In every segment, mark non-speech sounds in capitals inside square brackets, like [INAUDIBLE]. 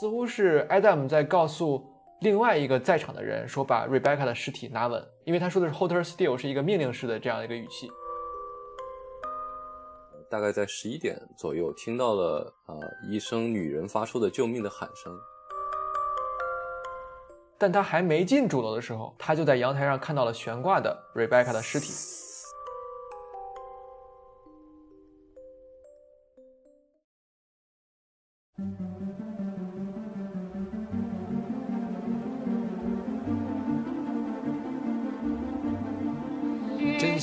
似乎是 Adam 在告诉另外一个在场的人说把 Rebecca 的尸体拿稳，因为他说的是 Hold her still，是一个命令式的这样一个语气。大概在十一点左右，听到了呃一声女人发出的救命的喊声。但他还没进主楼的时候，他就在阳台上看到了悬挂的 Rebecca 的尸体。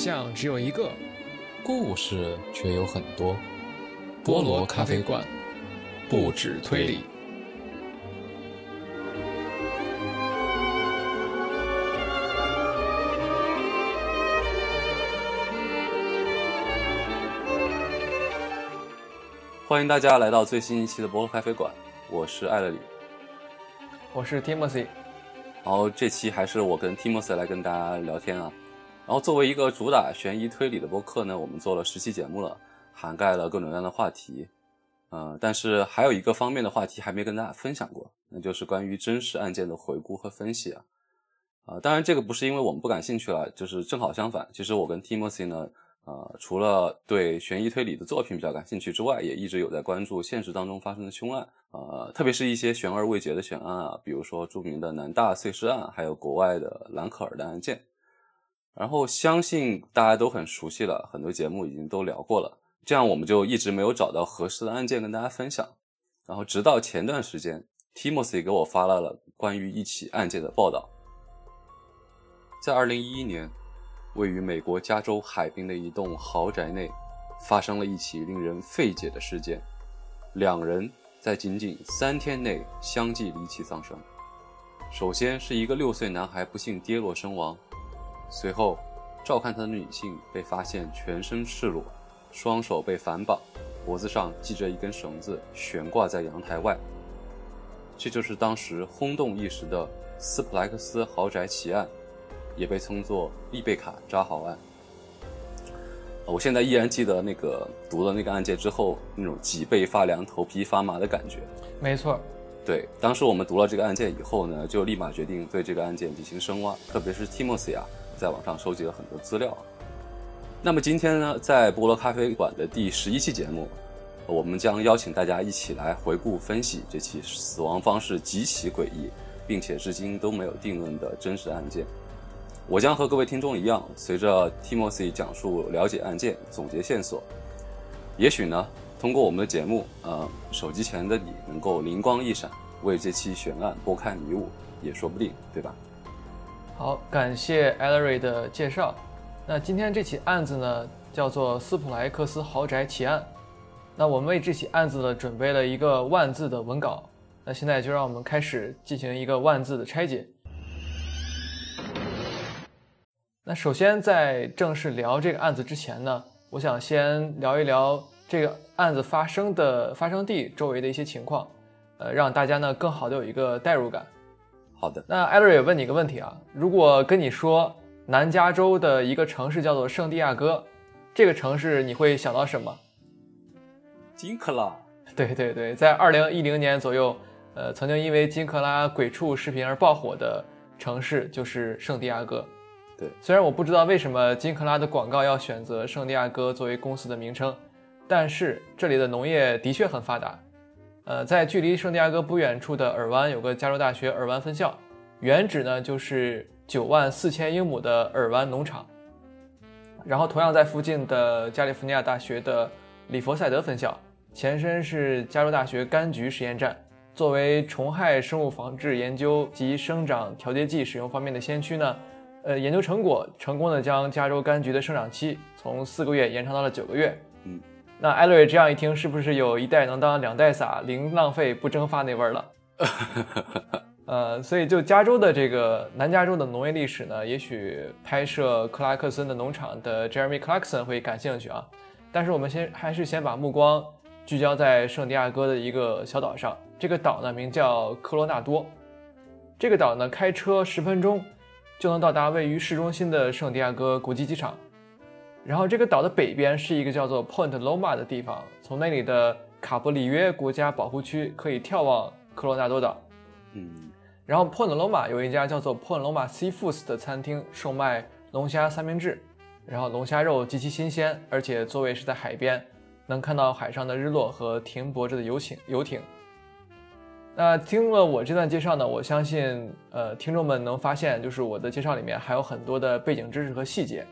真相只有一个，故事却有很多。菠萝咖啡馆，不止推理。欢迎大家来到最新一期的菠萝咖啡馆，我是艾乐里，我是 Timothy。然后这期还是我跟 Timothy 来跟大家聊天啊。然后作为一个主打悬疑推理的播客呢，我们做了十期节目了，涵盖了各种各样的话题。呃，但是还有一个方面的话题还没跟大家分享过，那就是关于真实案件的回顾和分析啊。啊，当然这个不是因为我们不感兴趣了，就是正好相反。其实我跟 Timothy 呢。呃，除了对悬疑推理的作品比较感兴趣之外，也一直有在关注现实当中发生的凶案，呃，特别是一些悬而未决的悬案啊，比如说著名的南大碎尸案，还有国外的兰可儿的案件。然后相信大家都很熟悉了，很多节目已经都聊过了，这样我们就一直没有找到合适的案件跟大家分享。然后直到前段时间，Timothy 给我发来了关于一起案件的报道，在二零一一年。位于美国加州海滨的一栋豪宅内，发生了一起令人费解的事件。两人在仅仅三天内相继离奇丧生。首先是一个六岁男孩不幸跌落身亡，随后照看他的女性被发现全身赤裸，双手被反绑，脖子上系着一根绳子悬挂在阳台外。这就是当时轰动一时的斯普莱克斯豪宅奇案。也被称作丽贝卡扎豪案。我现在依然记得那个读了那个案件之后那种脊背发凉、头皮发麻的感觉。没错，对，当时我们读了这个案件以后呢，就立马决定对这个案件进行深挖，特别是 Timothy 啊，在网上收集了很多资料。那么今天呢，在菠萝咖啡馆的第十一期节目，我们将邀请大家一起来回顾分析这起死亡方式极其诡异，并且至今都没有定论的真实案件。我将和各位听众一样，随着 Timothy 讲述了解案件、总结线索。也许呢，通过我们的节目，呃，手机前的你能够灵光一闪，为这期悬案拨开迷雾，也说不定，对吧？好，感谢 Ellery 的介绍。那今天这起案子呢，叫做斯普莱克斯豪宅奇案。那我们为这起案子呢，准备了一个万字的文稿。那现在就让我们开始进行一个万字的拆解。那首先，在正式聊这个案子之前呢，我想先聊一聊这个案子发生的发生地周围的一些情况，呃，让大家呢更好的有一个代入感。好的，那艾瑞也问你一个问题啊，如果跟你说南加州的一个城市叫做圣地亚哥，这个城市你会想到什么？金克拉。[LAUGHS] 对对对，在二零一零年左右，呃，曾经因为金克拉鬼畜视频而爆火的城市就是圣地亚哥。对，虽然我不知道为什么金克拉的广告要选择圣地亚哥作为公司的名称，但是这里的农业的确很发达。呃，在距离圣地亚哥不远处的尔湾有个加州大学尔湾分校，原址呢就是九万四千英亩的尔湾农场。然后同样在附近的加利福尼亚大学的里佛赛德分校，前身是加州大学柑橘实验站，作为虫害生物防治研究及生长调节剂使用方面的先驱呢。呃，研究成果成功的将加州柑橘的生长期从四个月延长到了九个月。嗯，那艾瑞这样一听，是不是有一代能当两代撒，零浪费不蒸发那味儿了？[LAUGHS] 呃，所以就加州的这个南加州的农业历史呢，也许拍摄克拉克森的农场的 Jeremy Clarkson 会感兴趣啊。但是我们先还是先把目光聚焦在圣地亚哥的一个小岛上。这个岛呢名叫科罗纳多，这个岛呢开车十分钟。就能到达位于市中心的圣地亚哥国际机场，然后这个岛的北边是一个叫做 Point Loma 的地方，从那里的卡布里约国家保护区可以眺望科罗纳多岛。嗯然后 Point Loma 有一家叫做 Point Loma Seafoods 的餐厅，售卖龙虾三明治，然后龙虾肉极其新鲜，而且座位是在海边，能看到海上的日落和停泊着的游艇游艇。那听了我这段介绍呢，我相信呃听众们能发现，就是我的介绍里面还有很多的背景知识和细节。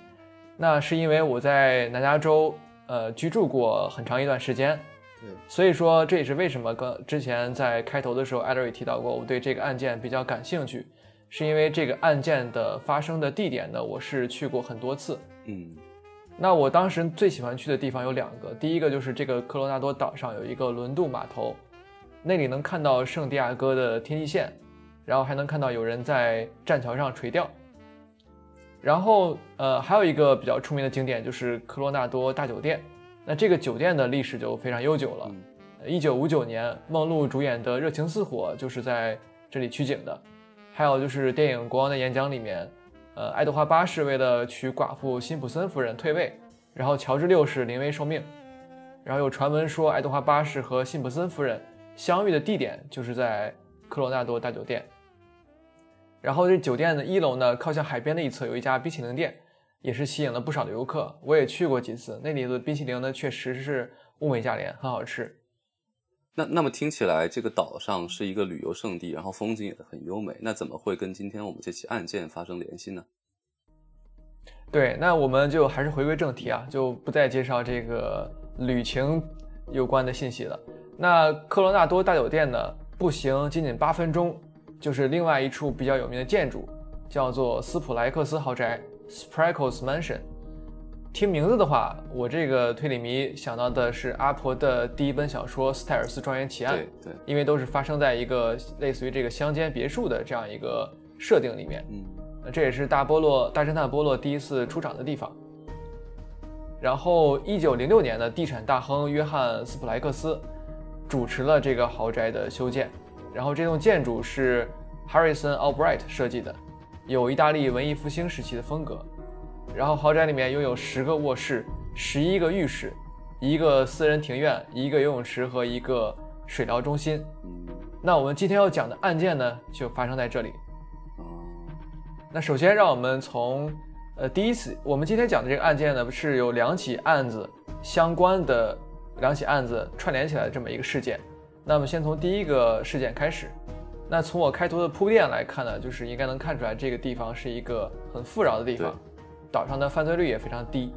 那是因为我在南加州呃居住过很长一段时间，对，所以说这也是为什么刚之前在开头的时候，艾德瑞提到过，我对这个案件比较感兴趣，是因为这个案件的发生的地点呢，我是去过很多次。嗯那我当时最喜欢去的地方有两个，第一个就是这个科罗纳多岛上有一个轮渡码头，那里能看到圣地亚哥的天际线，然后还能看到有人在栈桥上垂钓。然后呃，还有一个比较出名的景点就是科罗纳多大酒店，那这个酒店的历史就非常悠久了。嗯一九五九年，梦露主演的《热情似火》就是在这里取景的。还有就是电影《国王的演讲》里面，呃，爱德华八世为了娶寡妇辛普森夫人退位，然后乔治六世临危受命。然后有传闻说，爱德华八世和辛普森夫人相遇的地点就是在科罗纳多大酒店。然后这酒店的一楼呢，靠向海边的一侧有一家冰淇淋店，也是吸引了不少的游客。我也去过几次，那里的冰淇淋呢，确实是物美价廉，很好吃。那那么听起来，这个岛上是一个旅游胜地，然后风景也很优美，那怎么会跟今天我们这起案件发生联系呢？对，那我们就还是回归正题啊，就不再介绍这个旅行有关的信息了。那科罗纳多大酒店呢，步行仅仅八分钟，就是另外一处比较有名的建筑，叫做斯普莱克斯豪宅 （Sprinkles Mansion）。听名字的话，我这个推理迷想到的是阿婆的第一本小说《斯泰尔斯庄园奇案》，对对，因为都是发生在一个类似于这个乡间别墅的这样一个设定里面。嗯那这也是大波洛大侦探波洛第一次出场的地方。然后，一九零六年的地产大亨约翰斯普莱克斯主持了这个豪宅的修建。然后，这栋建筑是 Harrison Albright 设计的，有意大利文艺复兴时期的风格。然后，豪宅里面拥有十个卧室、十一个浴室、一个私人庭院、一个游泳池和一个水疗中心。那我们今天要讲的案件呢，就发生在这里。哦那首先，让我们从呃第一次，我们今天讲的这个案件呢，是有两起案子相关的两起案子串联起来的这么一个事件。那么先从第一个事件开始。那从我开头的铺垫来看呢，就是应该能看出来这个地方是一个很富饶的地方，岛上的犯罪率也非常低，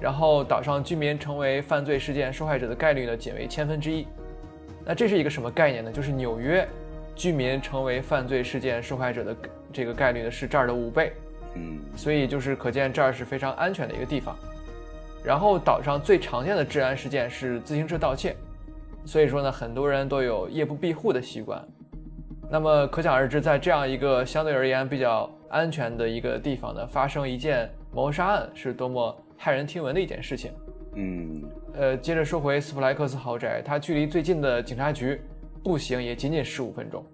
然后岛上居民成为犯罪事件受害者的概率呢仅为千分之一。那这是一个什么概念呢？就是纽约居民成为犯罪事件受害者的这个概率呢是这儿的五倍，嗯所以就是可见这儿是非常安全的一个地方。然后岛上最常见的治安事件是自行车盗窃，所以说呢，很多人都有夜不闭户的习惯。那么可想而知，在这样一个相对而言比较安全的一个地方呢，发生一件谋杀案是多么骇人听闻的一件事情。嗯呃，接着说回斯普莱克斯豪宅，它距离最近的警察局步行也仅仅十五分钟，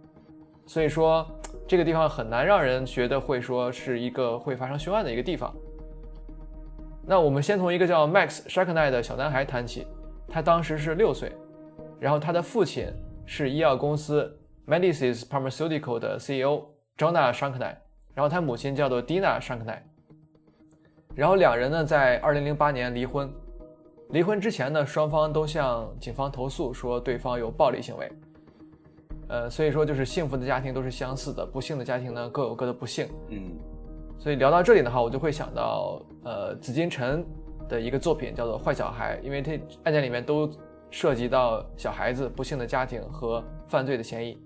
所以说这个地方很难让人觉得会说是一个会发生凶案的一个地方。那我们先从一个叫 Max s h a k n a 的小男孩谈起，他当时是六岁，然后他的父亲是医药公司 Medicis Pharmaceutical 的 CEO Jonah s h a k n a 然后他母亲叫做 Dina s h a k n a 然后两人呢在2008年离婚。离婚之前呢，双方都向警方投诉说对方有暴力行为。呃，所以说就是幸福的家庭都是相似的，不幸的家庭呢各有各的不幸。嗯所以聊到这里的话，我就会想到呃紫金陈的一个作品叫做《坏小孩》，因为这案件里面都涉及到小孩子、不幸的家庭和犯罪的嫌疑。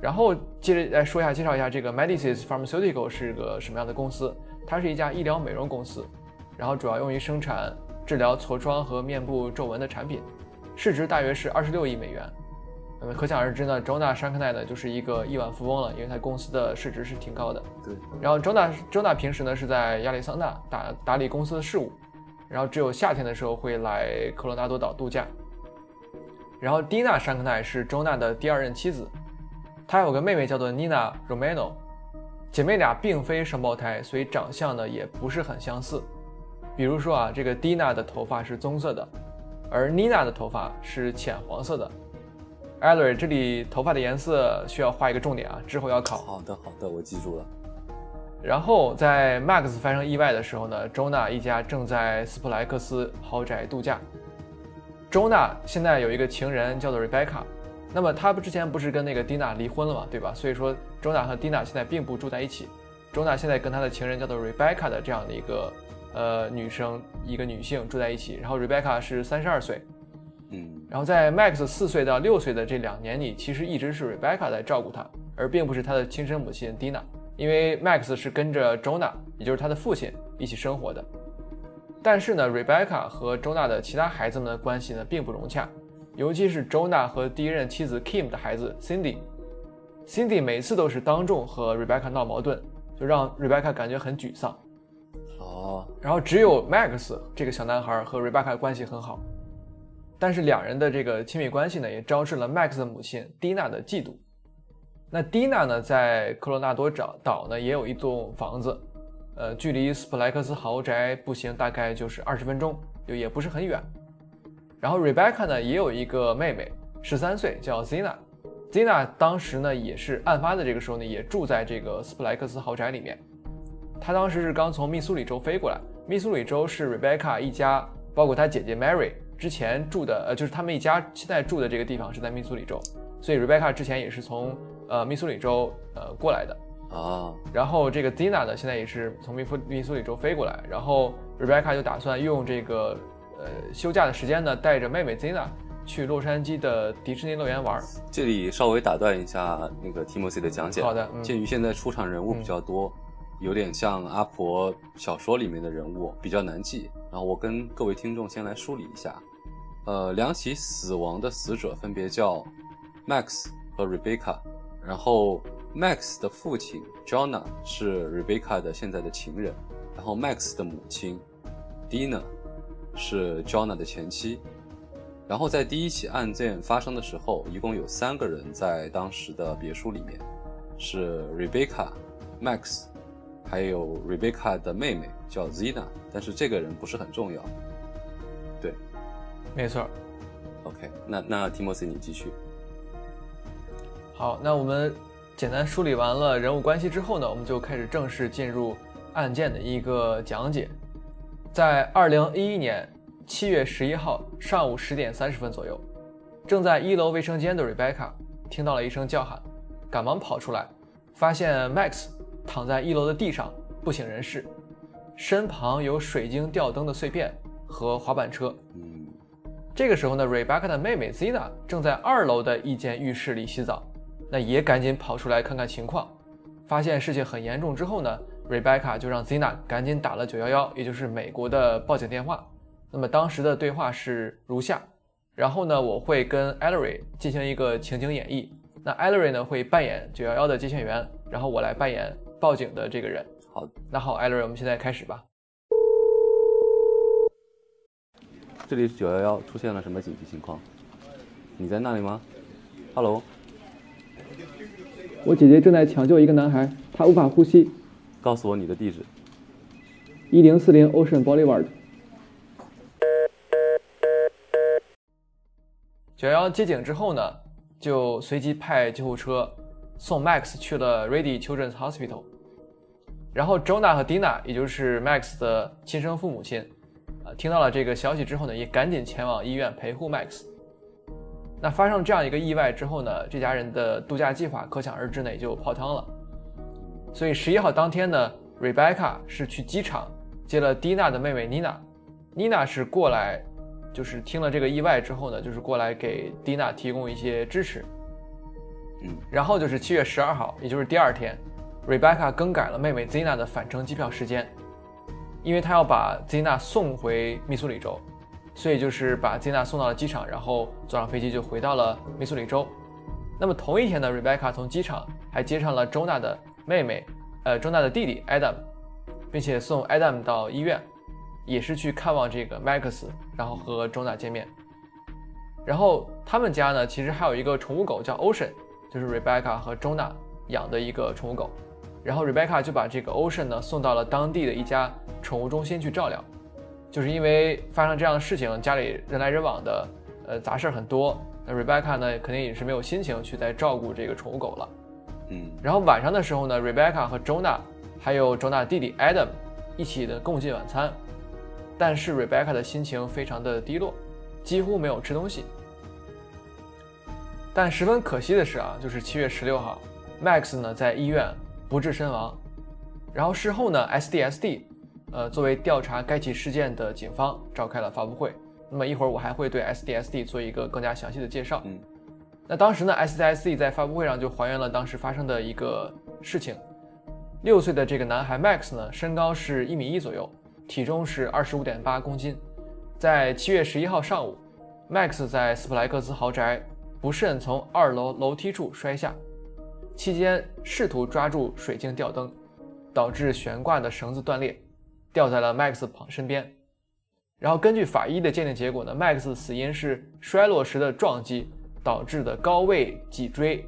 然后接着来说一下，介绍一下这个 Medicis Pharmaceutical 是个什么样的公司？它是一家医疗美容公司，然后主要用于生产治疗痤疮和面部皱纹的产品，市值大约是二十六亿美元。那么可想而知呢，Jonah s h a n k n a 呢就是一个亿万富翁了，因为他公司的市值是挺高的。对，然后 Jonah Jonah 平时呢是在亚利桑那打打理公司的事务，然后只有夏天的时候会来科罗纳多岛度假。然后 Dina s h a n k n a 是周娜的第二任妻子，她有个妹妹叫做 Nina Romano，姐妹俩并非双胞胎，所以长相呢也不是很相似。比如说啊，这个蒂娜的头发是棕色的，而 Nina 的头发是浅黄色的。艾瑞，这里头发的颜色需要画一个重点啊，之后要考。好的，好的，我记住了。然后在 Max 发生意外的时候呢，周娜一家正在斯普莱克斯豪宅度假。周娜现在有一个情人叫做 Rebecca，那么他不之前不是跟那个 Dina 离婚了嘛，对吧？所以说周娜和 Dina 现在并不住在一起。周娜现在跟他的情人叫做 Rebecca 的这样的一个呃女生，一个女性住在一起。然后 Rebecca 是三十二岁，嗯，然后在 Max 四岁到六岁的这两年里，其实一直是 Rebecca 在照顾他，而并不是他的亲生母亲 Dina。因为 Max 是跟着 Jonah，也就是他的父亲一起生活的。但是呢，Rebecca 和 Jonah 的其他孩子们的关系呢并不融洽，尤其是 Jonah 和第一任妻子 Kim 的孩子 Cindy。Cindy 每次都是当众和 Rebecca 闹矛盾，就让 Rebecca 感觉很沮丧。哦，然后只有 Max 这个小男孩和 Rebecca 关系很好，但是两人的这个亲密关系呢，也招致了 Max 的母亲 Dina 的嫉妒。那 Dina 呢，在科罗纳多岛岛呢也有一栋房子，呃，距离斯普莱克斯豪宅步行大概就是二十分钟，就也不是很远。然后 Rebecca 呢也有一个妹妹，十三岁，叫 Zina。Zina 当时呢也是案发的这个时候呢，也住在这个斯普莱克斯豪宅里面。她当时是刚从密苏里州飞过来，密苏里州是 Rebecca 一家，包括她姐姐 Mary 之前住的，呃，就是他们一家现在住的这个地方是在密苏里州，所以 Rebecca 之前也是从呃密苏里州呃过来的。啊，然后这个 Zina 呢，现在也是从密苏密苏里州飞过来，然后 Rebecca 就打算用这个呃休假的时间呢，带着妹妹 Zina 去洛杉矶的迪士尼乐园玩。这里稍微打断一下那个 Timothy 的讲解。好的，嗯鉴于现在出场人物比较多，有点像阿婆小说里面的人物，比较难记。然后我跟各位听众先来梳理一下。呃，两起死亡的死者分别叫 Max 和 Rebecca，然后 Max 的父亲 Jonah 是 Rebecca 的现在的情人，然后 Max 的母亲 Dina 是 Jonah 的前妻。然后在第一起案件发生的时候，一共有三个人在当时的别墅里面，是 Rebecca、Max，还有 Rebecca 的妹妹叫 Zina，但是这个人不是很重要。对没错。，OK，那那 Timothy 你继续。好，那我们简单梳理完了人物关系之后呢，我们就开始正式进入案件的一个讲解。在二零一一年七月十一号上午十点三十分左右，正在一楼卫生间的 Rebecca 听到了一声叫喊，赶忙跑出来，发现 Max 躺在一楼的地上不省人事，身旁有水晶吊灯的碎片和滑板车。嗯，这个时候呢，Rebecca 的妹妹 Zina 正在二楼的一间浴室里洗澡，那也赶紧跑出来看看情况。发现事情很严重之后呢，Rebecca 就让 Zina 赶紧打了九幺幺也就是美国的报警电话。那么当时的对话是如下，然后呢，我会跟 Ellery 进行一个情景演绎。那 Ellery 呢会扮演九幺幺的接线员，然后我来扮演报警的这个人。好，那好，Ellery，我们现在开始吧。这里是九幺幺，出现了什么紧急情况？你在那里吗？Hello，我姐姐正在抢救一个男孩，他无法呼吸。告诉我你的地址。一零四零 Ocean Boulevard。九幺幺接警之后呢，就随即派救护车送 Max 去了 Ready Children's Hospital。然后 Jonah 和 Dina，也就是 Max 的亲生父母亲，啊，听到了这个消息之后呢，也赶紧前往医院陪护 Max。那发生这样一个意外之后呢，这家人的度假计划可想而知呢，也就泡汤了。所以十一号当天呢，Rebecca 是去机场接了 Dina 的妹妹 Nina。Nina 是过来，就是听了这个意外之后呢，就是过来给 Dina 提供一些支持。嗯，然后就是七月十二号，也就是第二天，Rebecca 更改了妹妹 Zina 的返程机票时间，因为她要把 Zina 送回密苏里州，所以就是把 Zina 送到了机场，然后坐上飞机就回到了密苏里州。那么同一天呢，Rebecca 从机场还接上了周娜的妹妹，呃周娜的弟弟 Adam，并且送 Adam 到医院，也是去看望这个 Max，然后和周娜见面。然后他们家呢，其实还有一个宠物狗叫 Ocean，就是 Rebecca 和周娜养的一个宠物狗。然后 Rebecca 就把这个 Ocean 呢送到了当地的一家宠物中心去照料。就是因为发生这样的事情，家里人来人往的，呃，杂事儿很多，那 Rebecca 呢，肯定也是没有心情去再照顾这个宠物狗了。嗯，然后晚上的时候呢，Rebecca 和 Jonah 还有 Jonah 弟弟 Adam 一起的共进晚餐，但是 Rebecca 的心情非常的低落，几乎没有吃东西。但十分可惜的是啊，就是七月十六号，Max 呢在医院不治身亡。然后事后呢，SDSD，呃，作为调查该起事件的警方召开了发布会。那么一会儿我还会对 SDSD 做一个更加详细的介绍。嗯，那当时呢，SDSD 在发布会上就还原了当时发生的一个事情。六岁的这个男孩 Max 呢，身高是一米一左右，体重是二十五点八公斤。在七月十一号上午，Max 在斯普莱克斯豪宅不慎从二楼楼梯处摔下，期间试图抓住水晶吊灯。导致悬挂的绳子断裂，掉在了 Max 旁身边。然后根据法医的鉴定结果呢，Max 死因是摔落时的撞击导致的高位脊椎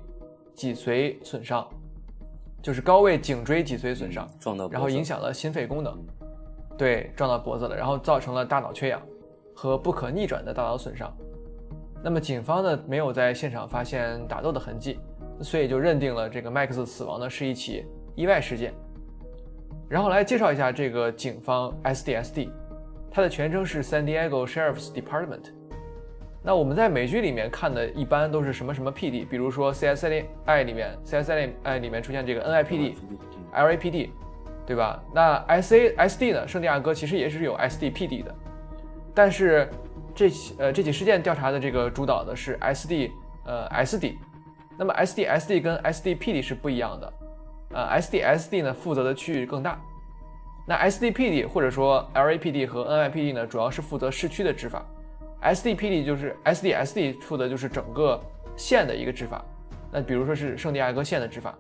脊髓损伤，就是高位颈椎脊髓损伤，撞到，然后影响了心肺功能，对，撞到脖子了，然后造成了大脑缺氧和不可逆转的大脑损伤。那么警方呢没有在现场发现打斗的痕迹，所以就认定了这个 Max 死亡呢是一起意外事件。然后来介绍一下这个警方 SDSD，它的全称是 San Diego Sheriff's Department。那我们在美剧里面看的一般都是什么什么 PD，比如说 CSI 里面 CSI 里面出现这个 NIPD、LAPD，对吧？那 SASD 呢？圣地亚哥其实也是有 SDPD 的，但是这起呃这起事件调查的这个主导的是 SD 呃 SD，那么 SDSD 跟 SDPD 是不一样的。呃，SDSD 呢负责的区域更大，那 SDPD 或者说 LAPD 和 NIPD 呢，主要是负责市区的执法，SDPD 就是 SDSD 负责就是整个县的一个执法，那比如说是圣地亚哥县的执法，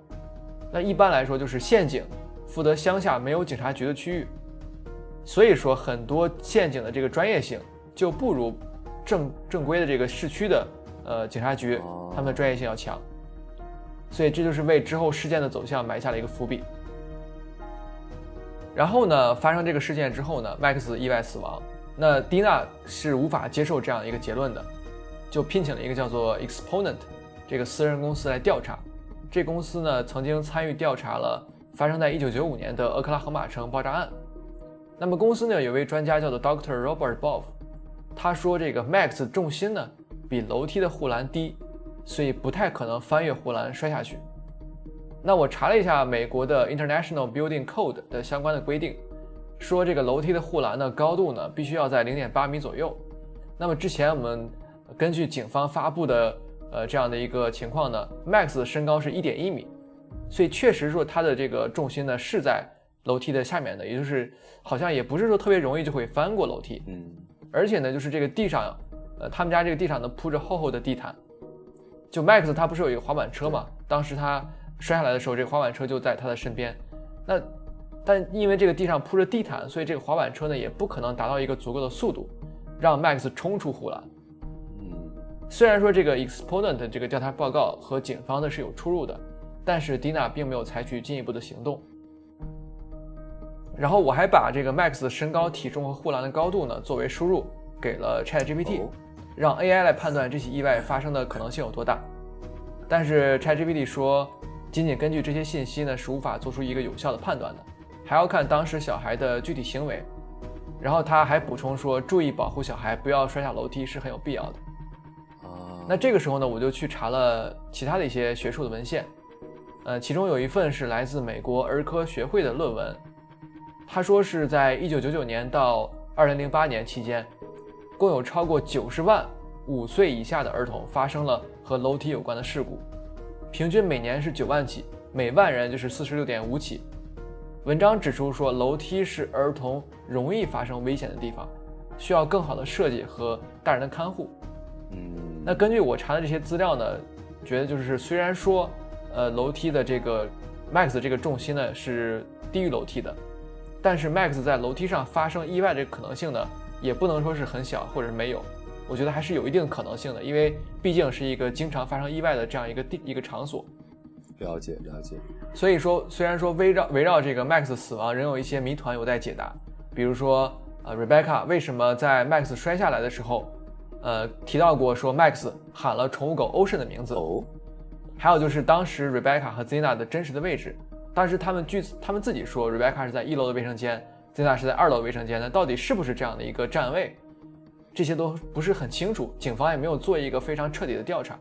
那一般来说就是县警负责乡下没有警察局的区域，所以说很多县警的这个专业性就不如正正规的这个市区的呃警察局，他们的专业性要强。所以这就是为之后事件的走向埋下了一个伏笔。然后呢，发生这个事件之后呢，Max 意外死亡。那蒂娜是无法接受这样一个结论的，就聘请了一个叫做 Exponent 这个私人公司来调查。这公司呢，曾经参与调查了发生在1995年的俄克拉荷马城爆炸案。那么公司呢，有位专家叫做 Dr. Robert Boff，他说这个 Max 重心呢比楼梯的护栏低。所以不太可能翻越护栏摔下去。那我查了一下美国的 International Building Code 的相关的规定，说这个楼梯的护栏的高度呢必须要在零点八米左右。那么之前我们根据警方发布的呃这样的一个情况呢，Max 的身高是一点一米，所以确实说他的这个重心呢是在楼梯的下面的，也就是好像也不是说特别容易就会翻过楼梯。嗯，而且呢就是这个地上，呃他们家这个地上呢铺着厚厚的地毯。就 Max 他不是有一个滑板车嘛？当时他摔下来的时候，这个滑板车就在他的身边。那但因为这个地上铺着地毯，所以这个滑板车呢也不可能达到一个足够的速度，让 Max 冲出护栏。嗯，虽然说这个 Exponent 这个调查报告和警方的是有出入的，但是 Dina 并没有采取进一步的行动。然后我还把这个 Max 的身高、体重和护栏的高度呢作为输入给了 ChatGPT。让 AI 来判断这起意外发生的可能性有多大，但是 ChatGPT 说，仅仅根据这些信息呢是无法做出一个有效的判断的，还要看当时小孩的具体行为。然后他还补充说，注意保护小孩不要摔下楼梯是很有必要的。啊，那这个时候呢，我就去查了其他的一些学术的文献，呃，其中有一份是来自美国儿科学会的论文，他说是在1999年到2008年期间。共有超过九十万五岁以下的儿童发生了和楼梯有关的事故，平均每年是九万起，每万人就是四十六点五起。文章指出说，楼梯是儿童容易发生危险的地方，需要更好的设计和大人的看护。嗯，那根据我查的这些资料呢，觉得就是虽然说，呃，楼梯的这个 Max 这个重心呢是低于楼梯的，但是 Max 在楼梯上发生意外这个可能性呢？也不能说是很小，或者是没有，我觉得还是有一定可能性的，因为毕竟是一个经常发生意外的这样一个地一个场所。了解了解。所以说，虽然说围绕围绕这个 Max 死亡仍有一些谜团有待解答，比如说，呃，Rebecca 为什么在 Max 摔下来的时候，呃提到过说 Max 喊了宠物狗 Ocean 的名字。哦，还有就是当时 Rebecca 和 Zena 的真实的位置，当时他们据他们自己说，Rebecca 是在一楼的卫生间，Zena 是在二楼卫生间，那到底是不是这样的一个站位，这些都不是很清楚，警方也没有做一个非常彻底的调查。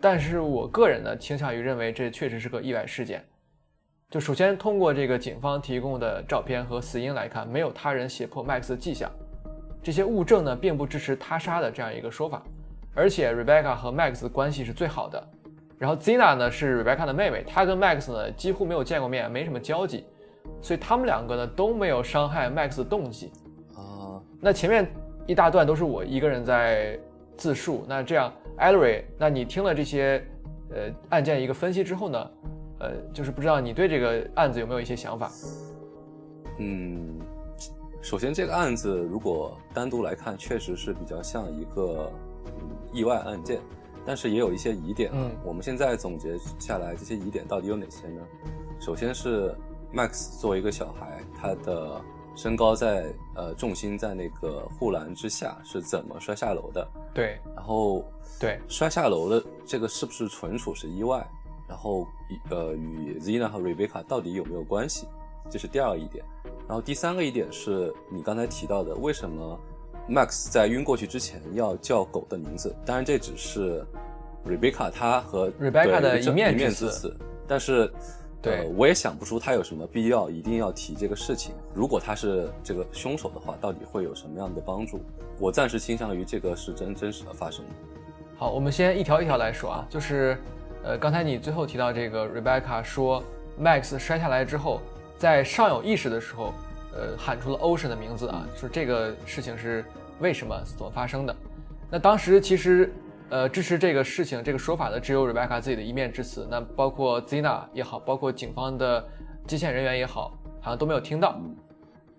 但是我个人呢，倾向于认为这确实是个意外事件。就首先通过这个警方提供的照片和死因来看，没有他人胁迫 Max 的迹象，这些物证呢并不支持他杀的这样一个说法。而且 Rebecca 和 Max 关系是最好的，然后 Zina 呢是 Rebecca 的妹妹，她跟 Max 呢几乎没有见过面，没什么交集，所以他们两个呢都没有伤害 Max 的动机。啊，那前面一大段都是我一个人在自述，那这样 e e r y 那你听了这些呃案件一个分析之后呢，呃，就是不知道你对这个案子有没有一些想法？嗯，首先这个案子如果单独来看，确实是比较像一个嗯意外案件，但是也有一些疑点。嗯我们现在总结下来，这些疑点到底有哪些呢？首先是 Max 作为一个小孩，他的身高在呃重心在那个护栏之下是怎么摔下楼的？对然后对，摔下楼的这个是不是纯属是意外？然后呃与 Zina 和 Rebecca 到底有没有关系？这是第二个一点。然后第三个一点是你刚才提到的，为什么 Max 在晕过去之前要叫狗的名字？当然这只是 Rebecca 她和 Rebecca 的一面之词，但是。对呃，我也想不出他有什么必要一定要提这个事情。如果他是这个凶手的话，到底会有什么样的帮助？我暂时倾向于这个是真真实的发生的。好，我们先一条一条来说啊，就是，呃，刚才你最后提到这个 Rebecca 说 Max 摔下来之后，在尚有意识的时候，呃，喊出了 Ocean 的名字啊，说这个事情是为什么怎么发生的？那当时其实，呃，支持这个事情这个说法的只有 Rebecca 自己的一面之词，那包括 Zina 也好，包括警方的接线人员也好，好像都没有听到。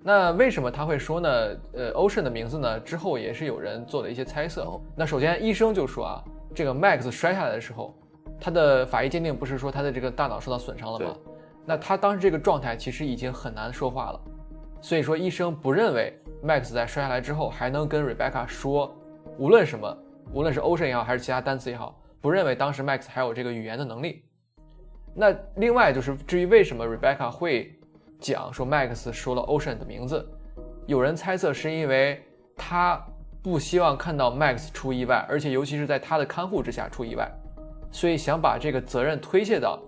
那为什么他会说呢？呃，Ocean 的名字呢？之后也是有人做了一些猜测。哦那首先医生就说啊，这个 Max 摔下来的时候，他的法医鉴定不是说他的这个大脑受到损伤了吗？那他当时这个状态其实已经很难说话了，所以说医生不认为 Max 在摔下来之后还能跟 Rebecca 说，无论什么，无论是 Ocean 也好，还是其他单词也好，不认为当时 Max 还有这个语言的能力。那另外就是至于为什么 Rebecca 会讲说 Max 说了 Ocean 的名字，有人猜测是因为他不希望看到 Max 出意外，而且尤其是在他的看护之下出意外，所以想把这个责任推卸到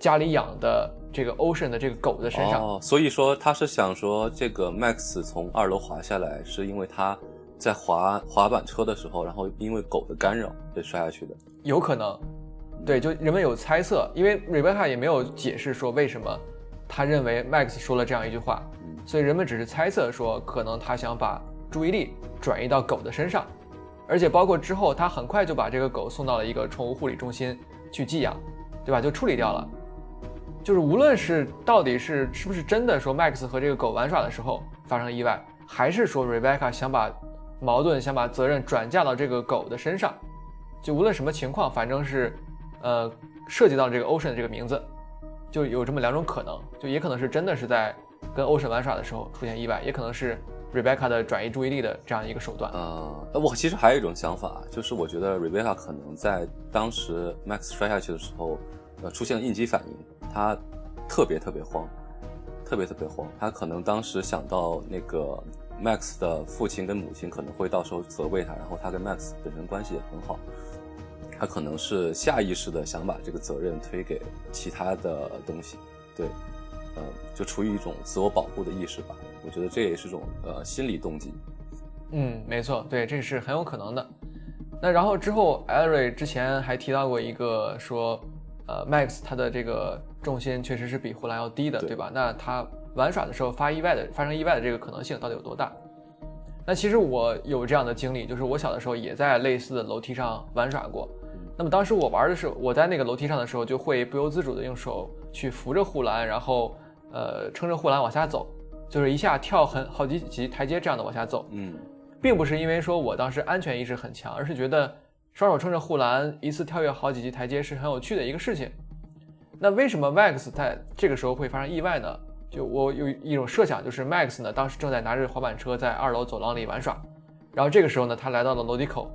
家里养的这个 Ocean 的这个狗的身上。哦，所以说他是想说，这个 Max 从二楼滑下来，是因为他在滑滑板车的时候，然后因为狗的干扰被摔下去的。有可能，对，就人们有猜测，因为 Rebecca 也没有解释说为什么他认为 Max 说了这样一句话，嗯所以人们只是猜测说，可能他想把注意力转移到狗的身上，而且包括之后他很快就把这个狗送到了一个宠物护理中心去寄养，对吧？就处理掉了。就是无论是到底是是不是真的说 Max 和这个狗玩耍的时候发生意外，还是说 Rebecca 想把矛盾想把责任转嫁到这个狗的身上，就无论什么情况，反正是，呃，涉及到这个 Ocean 这个名字，就有这么两种可能，就也可能是真的是在跟 Ocean 玩耍的时候出现意外，也可能是 Rebecca 的转移注意力的这样一个手段。呃，我其实还有一种想法，就是我觉得 Rebecca 可能在当时 Max 摔下去的时候，呃，出现了应激反应，他特别特别慌，特别特别慌。他可能当时想到那个 Max 的父亲跟母亲可能会到时候责备他，然后他跟 Max 本身关系也很好，他可能是下意识的想把这个责任推给其他的东西，对，呃，就出于一种自我保护的意识吧。我觉得这也是种呃心理动机。嗯，没错，对，这是很有可能的。那然后之后 e r y 之前还提到过一个说，呃，Max 他的这个重心确实是比呼兰要低的，对对吧？那他玩耍的时候发意外的发生意外的这个可能性到底有多大？那其实我有这样的经历，就是我小的时候也在类似的楼梯上玩耍过。那么当时我玩的时候，我在那个楼梯上的时候，就会不由自主的用手去扶着护栏，然后呃撑着护栏往下走，就是一下跳很好几级台阶这样的往下走。嗯。并不是因为说我当时安全意识很强，而是觉得双手撑着护栏，一次跳跃好几级台阶是很有趣的一个事情。那为什么 Max 在这个时候会发生意外呢？就我有一种设想，就是 Max 呢当时正在拿着滑板车在二楼走廊里玩耍，然后这个时候呢，他来到了楼梯口，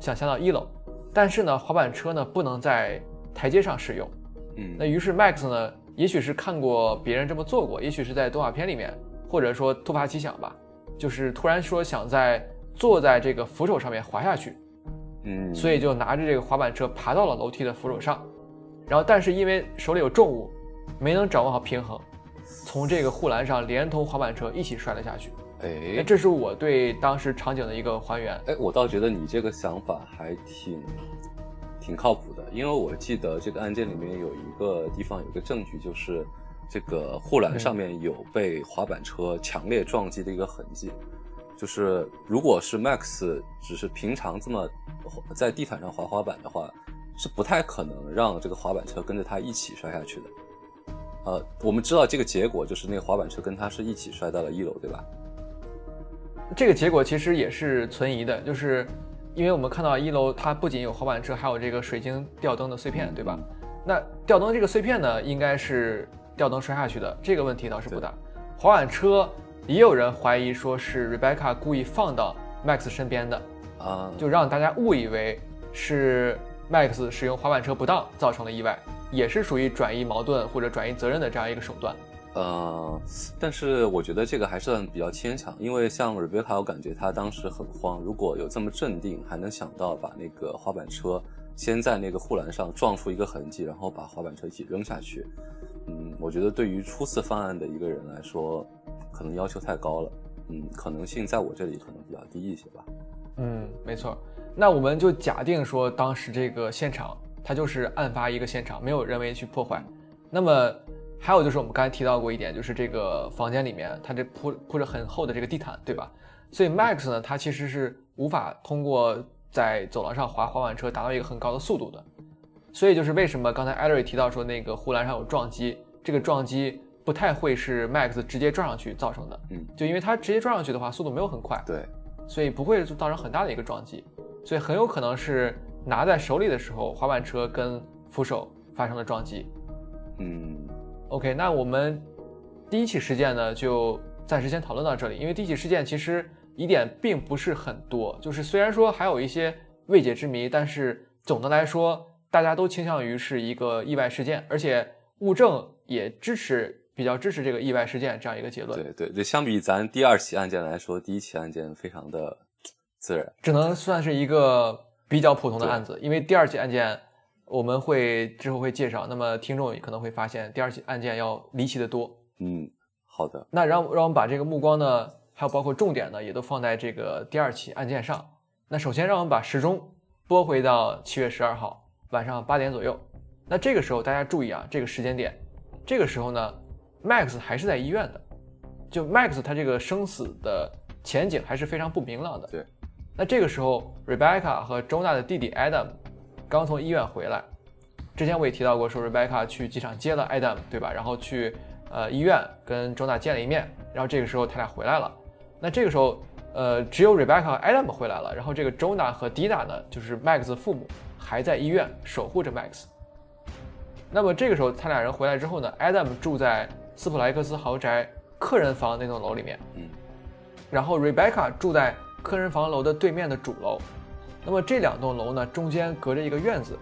想下到一楼，但是呢，滑板车呢不能在台阶上使用。嗯，那于是 Max 呢，也许是看过别人这么做过，也许是在动画片里面，或者说突发奇想吧，就是突然说想在坐在这个扶手上面滑下去，嗯，所以就拿着这个滑板车爬到了楼梯的扶手上，然后但是因为手里有重物，没能掌握好平衡，从这个护栏上连同滑板车一起摔了下去。那哎这是我对当时场景的一个还原。哎，我倒觉得你这个想法还挺挺靠谱的，因为我记得这个案件里面有一个地方有个证据，就是这个护栏上面有被滑板车强烈撞击的一个痕迹。就是如果是 Max 只是平常这么在地毯上滑滑板的话，是不太可能让这个滑板车跟着他一起摔下去的。呃，我们知道这个结果就是那个滑板车跟他是一起摔到了一楼，对吧？这个结果其实也是存疑的，就是因为我们看到一楼它不仅有滑板车，还有这个水晶吊灯的碎片，对吧？那吊灯这个碎片呢，应该是吊灯摔下去的，这个问题倒是不大。滑板车也有人怀疑说是 Rebecca 故意放到 Max 身边的，啊，就让大家误以为是 Max 使用滑板车不当造成了意外，也是属于转移矛盾或者转移责任的这样一个手段。呃，但是我觉得这个还算比较牵强，因为像 Rebecca，我感觉她当时很慌，如果有这么镇定，还能想到把那个滑板车先在那个护栏上撞出一个痕迹，然后把滑板车一起扔下去。嗯，我觉得对于初次犯案的一个人来说，可能要求太高了。嗯，可能性在我这里可能比较低一些吧。嗯，没错。那我们就假定说，当时这个现场它就是案发一个现场，没有人为去破坏。那么还有就是我们刚才提到过一点，就是这个房间里面它这铺铺着很厚的这个地毯，对吧？所以 Max 呢，它其实是无法通过在走廊上滑滑板车达到一个很高的速度的。所以就是为什么刚才艾瑞提到说那个护栏上有撞击，这个撞击不太会是 Max 直接撞上去造成的。嗯，就因为它直接撞上去的话，速度没有很快。对，所以不会造成很大的一个撞击，所以很有可能是拿在手里的时候，滑板车跟扶手发生了撞击。嗯 OK，那我们第一起事件呢，就暂时先讨论到这里，因为第一起事件其实疑点并不是很多，就是虽然说还有一些未解之谜，但是总的来说，大家都倾向于是一个意外事件，而且物证也支持比较支持这个意外事件这样一个结论。对对对，相比咱第二起案件来说，第一起案件非常的自然。只能算是一个比较普通的案子，因为第二起案件我们会之后会介绍，那么听众可能会发现第二起案件要离奇的多。嗯，好的。那让让我们把这个目光呢，还有包括重点呢，也都放在这个第二起案件上。那首先让我们把时钟拨回到七月十二号晚上八点左右。那这个时候大家注意啊，这个时间点，这个时候呢，Max 还是在医院的，就 Max 他这个生死的前景还是非常不明朗的。对。那这个时候，Rebecca 和周娜的弟弟 Adam 刚从医院回来。之前我也提到过，说 Rebecca 去机场接了 Adam，对吧？然后去呃医院跟周娜见了一面，然后这个时候他俩回来了。那这个时候，呃，只有 Rebecca 和 Adam 回来了，然后这个周娜和 Dina 呢，就是 Max 的父母还在医院守护着 Max。那么这个时候他俩人回来之后呢，Adam 住在斯普莱克斯豪宅客人房那栋楼里面，嗯，然后 Rebecca 住在客人房楼的对面的主楼。那么这两栋楼呢，中间隔着一个院子。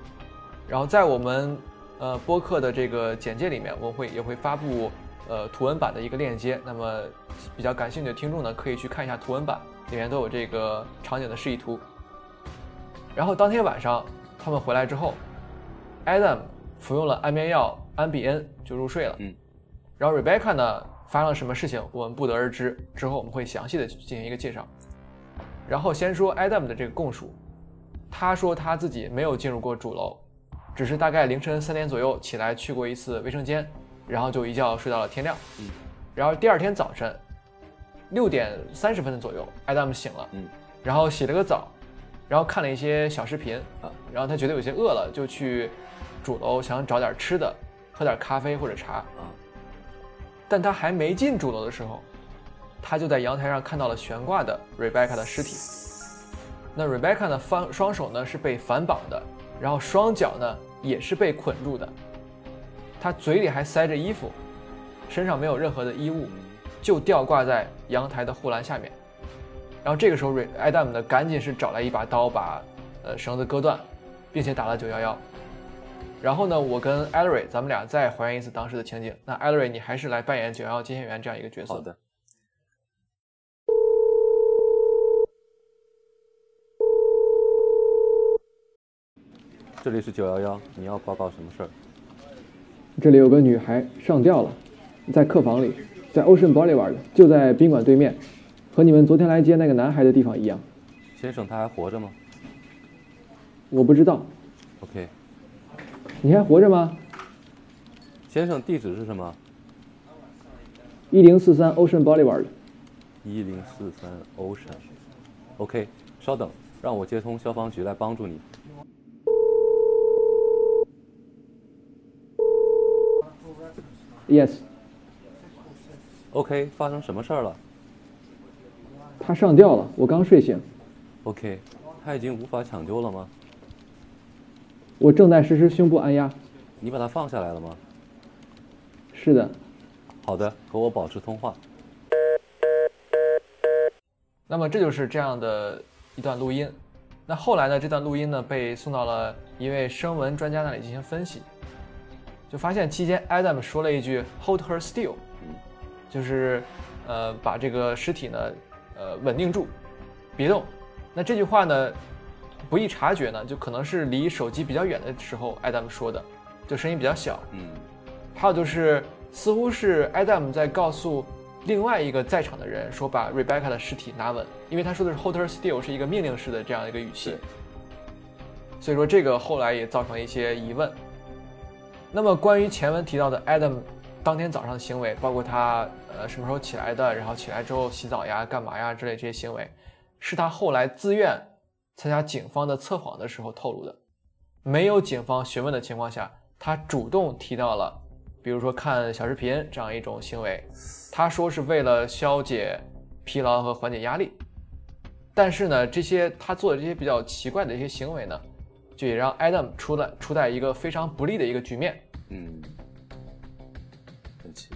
然后在我们呃播客的这个简介里面，我会也会发布呃图文版的一个链接。那么比较感兴趣的听众呢，可以去看一下图文版，里面都有这个场景的示意图。然后当天晚上他们回来之后，Adam 服用了安眠药安比恩就入睡了。嗯。然后 Rebecca 呢发生了什么事情，我们不得而知。之后我们会详细的进行一个介绍。然后先说 Adam 的这个供述，他说他自己没有进入过主楼，只是大概凌晨三点左右起来去过一次卫生间，然后就一觉睡到了天亮。嗯。然后第二天早晨六点三十分左右，Adam 醒了。嗯。然后洗了个澡，然后看了一些小视频啊，然后他觉得有些饿了，就去主楼想找点吃的，喝点咖啡或者茶。啊。但他还没进主楼的时候，他就在阳台上看到了悬挂的 Rebecca 的尸体。那 Rebecca 呢，方双手呢是被反绑的，然后双脚呢也是被捆住的。他嘴里还塞着衣服，身上没有任何的衣物，就吊挂在阳台的护栏下面。然后这个时候瑞 Adam 呢赶紧是找来一把刀把呃绳子割断，并且打了911。然后呢，我跟 Ellery 咱们俩再还原一次当时的情景。那 Ellery 你还是来扮演911接线员这样一个角色。好的。这里是九幺幺，你要报告什么事儿？这里有个女孩上吊了，在客房里，在 Ocean Boulevard，就在宾馆对面，和你们昨天来接那个男孩的地方一样。先生，他还活着吗？我不知道。OK。你还活着吗？先生，地址是什么？一零四三 Ocean Boulevard。一零四三 Ocean。OK，稍等，让我接通消防局来帮助你。Yes。OK，发生什么事儿了？他上吊了，我刚睡醒。OK，他已经无法抢救了吗？我正在实施胸部按压。你把他放下来了吗？是的。好的，和我保持通话。那么这就是这样的一段录音。那后来呢？这段录音呢被送到了一位声纹专家那里进行分析，就发现期间 Adam 说了一句 “Hold her still”，就是呃把这个尸体呢呃稳定住，别动。那这句话呢不易察觉呢，就可能是离手机比较远的时候 Adam 说的，就声音比较小。嗯。还有就是似乎是 Adam 在告诉。另外一个在场的人说：“把 Rebecca 的尸体拿稳，因为他说的是 ‘hold her still’，是一个命令式的这样一个语气。所以说这个后来也造成了一些疑问。那么关于前文提到的 Adam 当天早上的行为，包括他呃什么时候起来的，然后起来之后洗澡呀、干嘛呀之类这些行为，是他后来自愿参加警方的测谎的时候透露的。没有警方询问的情况下，他主动提到了。”比如说看小视频这样一种行为，他说是为了消解疲劳和缓解压力，但是呢，这些他做的这些比较奇怪的一些行为呢，就也让 Adam 出了处在一个非常不利的一个局面。嗯。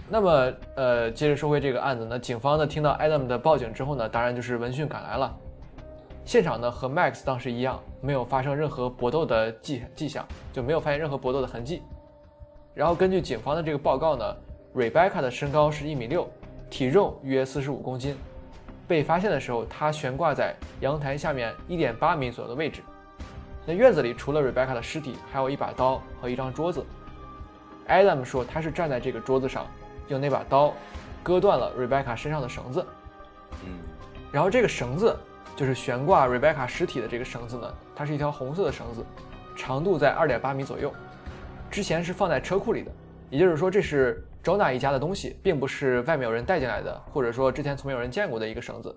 那么，呃，接着说回这个案子呢，警方呢听到 Adam 的报警之后呢，当然就是闻讯赶来了，现场呢和 Max 当时一样，没有发生任何搏斗的迹迹象，就没有发现任何搏斗的痕迹。然后根据警方的这个报告呢，Rebecca 的身高是一米六，体重约四十五公斤。被发现的时候，她悬挂在阳台下面一点八米左右的位置。那院子里除了 Rebecca 的尸体，还有一把刀和一张桌子。Adam 说他是站在这个桌子上，用那把刀割断了 Rebecca 身上的绳子。嗯，然后这个绳子就是悬挂 Rebecca 尸体的这个绳子呢，它是一条红色的绳子，长度在二点八米左右。之前是放在车库里的，也就是说这是周娜一家的东西，并不是外面有人带进来的，或者说之前从没有人见过的一个绳子。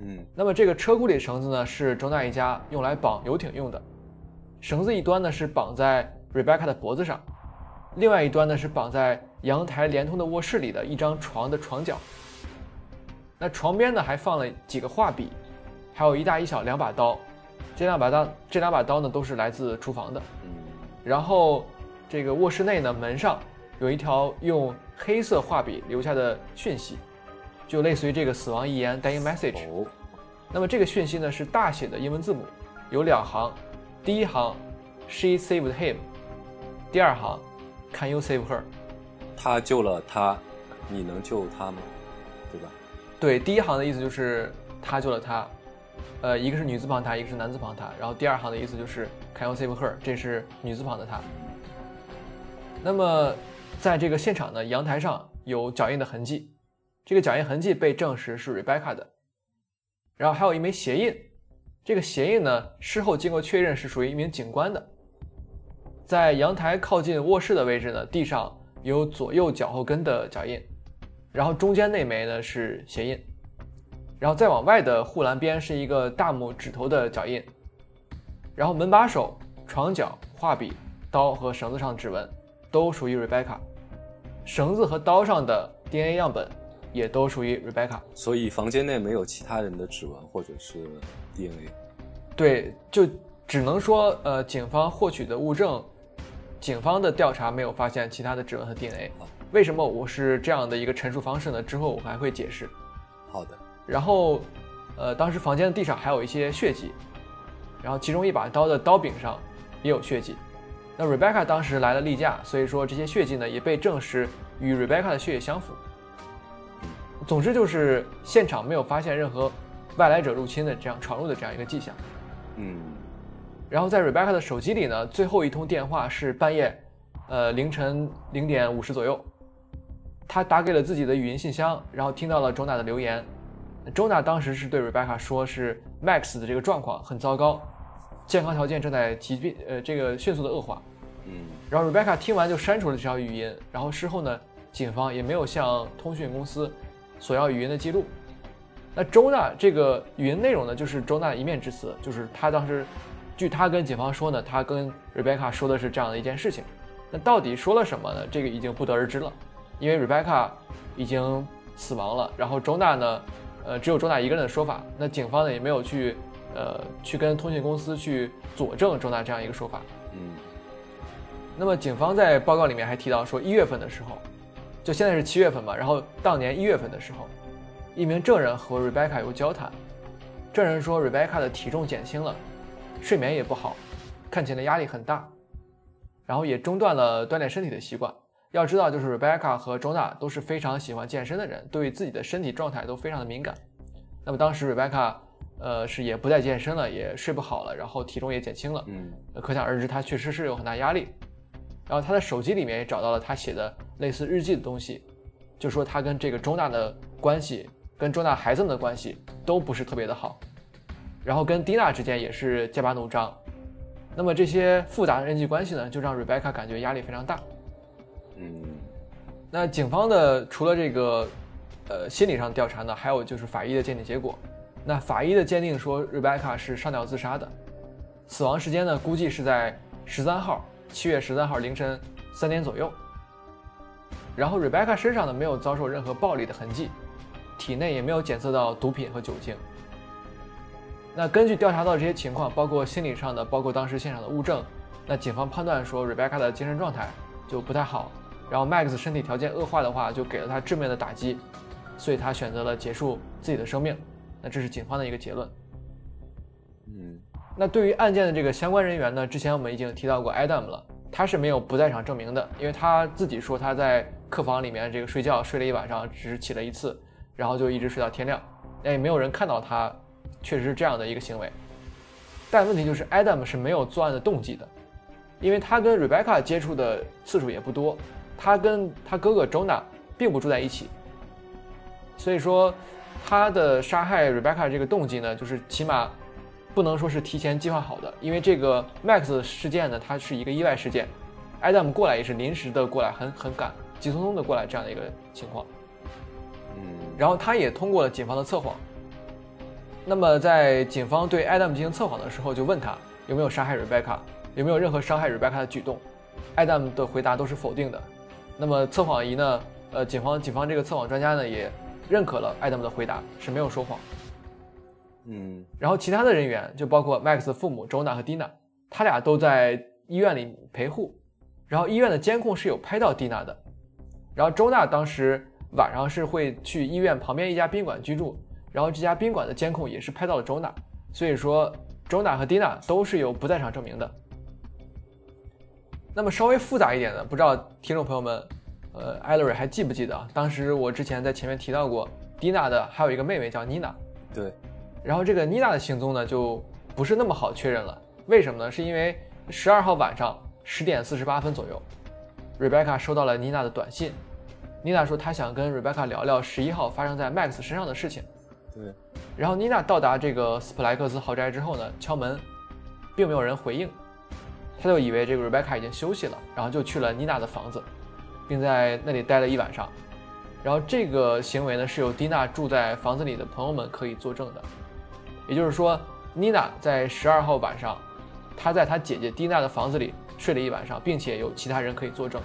嗯，那么这个车库里的绳子呢，是周娜一家用来绑游艇用的。绳子一端呢是绑在 Rebecca 的脖子上，另外一端呢是绑在阳台连通的卧室里的一张床的床角。那床边呢还放了几个画笔，还有一大一小两把刀。这两把刀，这两把刀呢都是来自厨房的。嗯，然后。这个卧室内呢，门上有一条用黑色画笔留下的讯息，就类似于这个死亡遗言 （dying message）。哦，那么这个讯息呢是大写的英文字母，有两行，第一行 “She saved him”，第二行 “Can you save her”？他救了他，你能救他吗？对吧？对，第一行的意思就是他救了他，呃，一个是女字旁他，一个是男字旁他，然后第二行的意思就是 “Can you save her”？这是女字旁的他。那么，在这个现场呢，阳台上有脚印的痕迹，这个脚印痕迹被证实是 Rebecca 的。然后还有一枚鞋印，这个鞋印呢，事后经过确认是属于一名警官的。在阳台靠近卧室的位置呢，地上有左右脚后跟的脚印，然后中间那枚呢是鞋印，然后再往外的护栏边是一个大拇指头的脚印，然后门把手、床脚、画笔、刀和绳子上的指纹。都属于 Rebecca，绳子和刀上的 DNA 样本也都属于 Rebecca，所以房间内没有其他人的指纹或者是 DNA。对，就只能说，呃，警方获取的物证，警方的调查没有发现其他的指纹和 DNA。为什么我是这样的一个陈述方式呢？之后我还会解释。好的。然后，呃，当时房间的地上还有一些血迹，然后其中一把刀的刀柄上也有血迹。那 Rebecca 当时来了例假，所以说这些血迹呢也被证实与 Rebecca 的血液相符。总之就是现场没有发现任何外来者入侵的这样闯入的这样一个迹象。嗯然后在 Rebecca 的手机里呢，最后一通电话是半夜，呃凌晨零点五十左右，他打给了自己的语音信箱，然后听到了 Jonah 的留言。Jonah 当时是对 Rebecca 说，是 Max 的这个状况很糟糕，健康条件正在疾病，呃这个迅速的恶化。嗯然后 Rebecca 听完就删除了这条语音，然后事后呢，警方也没有向通讯公司索要语音的记录。那周娜这个语音内容呢，就是周娜一面之词，就是她当时，据她跟警方说呢，她跟 Rebecca 说的是这样的一件事情。那到底说了什么呢？这个已经不得而知了，因为 Rebecca 已经死亡了，然后周娜呢，呃，只有周娜一个人的说法。那警方呢也没有去，呃，去跟通讯公司去佐证周娜这样一个说法。嗯那么警方在报告里面还提到说，一月份的时候，就现在是七月份嘛，然后当年一月份的时候，一名证人和 Rebecca 有交谈，证人说 Rebecca 的体重减轻了，睡眠也不好，看起来压力很大，然后也中断了锻炼身体的习惯。要知道，就是 Rebecca 和 Jonah 都是非常喜欢健身的人，对于自己的身体状态都非常的敏感。那么当时 Rebecca，呃，是也不再健身了，也睡不好了，然后体重也减轻了。嗯呃可想而知，他确实是有很大压力。然后他的手机里面也找到了他写的类似日记的东西，就说他跟这个周娜的关系，跟周娜孩子们的关系都不是特别的好，然后跟蒂娜之间也是剑拔弩张。那么这些复杂的人际关系呢，就让 Rebecca 感觉压力非常大。嗯那警方的除了这个呃心理上调查呢，还有就是法医的鉴定结果。那法医的鉴定说，Rebecca 是上吊自杀的，死亡时间呢估计是在十三号，七月十三号凌晨三点左右。然后 Rebecca 身上呢没有遭受任何暴力的痕迹，体内也没有检测到毒品和酒精。那根据调查到这些情况，包括心理上的，包括当时现场的物证，那警方判断说 Rebecca 的精神状态就不太好，然后 Max 身体条件恶化的话，就给了他致命的打击，所以他选择了结束自己的生命。那这是警方的一个结论。嗯那对于案件的这个相关人员呢，之前我们已经提到过 Adam 了，他是没有不在场证明的，因为他自己说他在客房里面这个睡觉睡了一晚上，只是起了一次，然后就一直睡到天亮，那也没有人看到他确实是这样的一个行为。但问题就是 Adam 是没有作案的动机的，因为他跟 Rebecca 接触的次数也不多，他跟他哥哥 Jonah 并不住在一起，所以说他的杀害 Rebecca 这个动机呢，就是起码不能说是提前计划好的，因为这个 Max 事件呢，它是一个意外事件，Adam 过来也是临时的过来，很很赶，急匆匆的过来这样的一个情况。然后他也通过了警方的测谎。那么在警方对 Adam 进行测谎的时候，就问他有没有杀害 Rebecca，有没有任何伤害 Rebecca 的举动。Adam 的回答都是否定的。那么测谎仪呢？呃，警方警方这个测谎专家呢也认可了 Adam 的回答是没有说谎。嗯然后其他的人员就包括 Max 的父母 Jona 和 Dina，他俩都在医院里陪护。然后医院的监控是有拍到 Dina 的。然后，Jona 当时晚上是会去医院旁边一家宾馆居住，然后这家宾馆的监控也是拍到了 Jonah，所以说 Jonah 和 Dina 都是有不在场证明的。那么稍微复杂一点的，不知道听众朋友们，呃，艾勒瑞还记不记得啊？当时我之前在前面提到过，Dina 的还有一个妹妹叫 Nina。对，然后这个妮娜的行踪呢，就不是那么好确认了。为什么呢？是因为十二号晚上十点四十八分左右，Rebecca 收到了妮娜的短信。妮娜说她想跟 Rebecca 聊聊十一号发生在 Max 身上的事情。对，然后妮娜到达这个斯普莱克斯豪宅之后呢，敲门，并没有人回应，她就以为这个 Rebecca 已经休息了，然后就去了妮娜的房子，并在那里待了一晚上。然后这个行为呢，是由蒂娜住在房子里的朋友们可以作证的。也就是说，妮娜在十二号晚上，她在她姐姐蒂娜的房子里睡了一晚上，并且有其他人可以作证。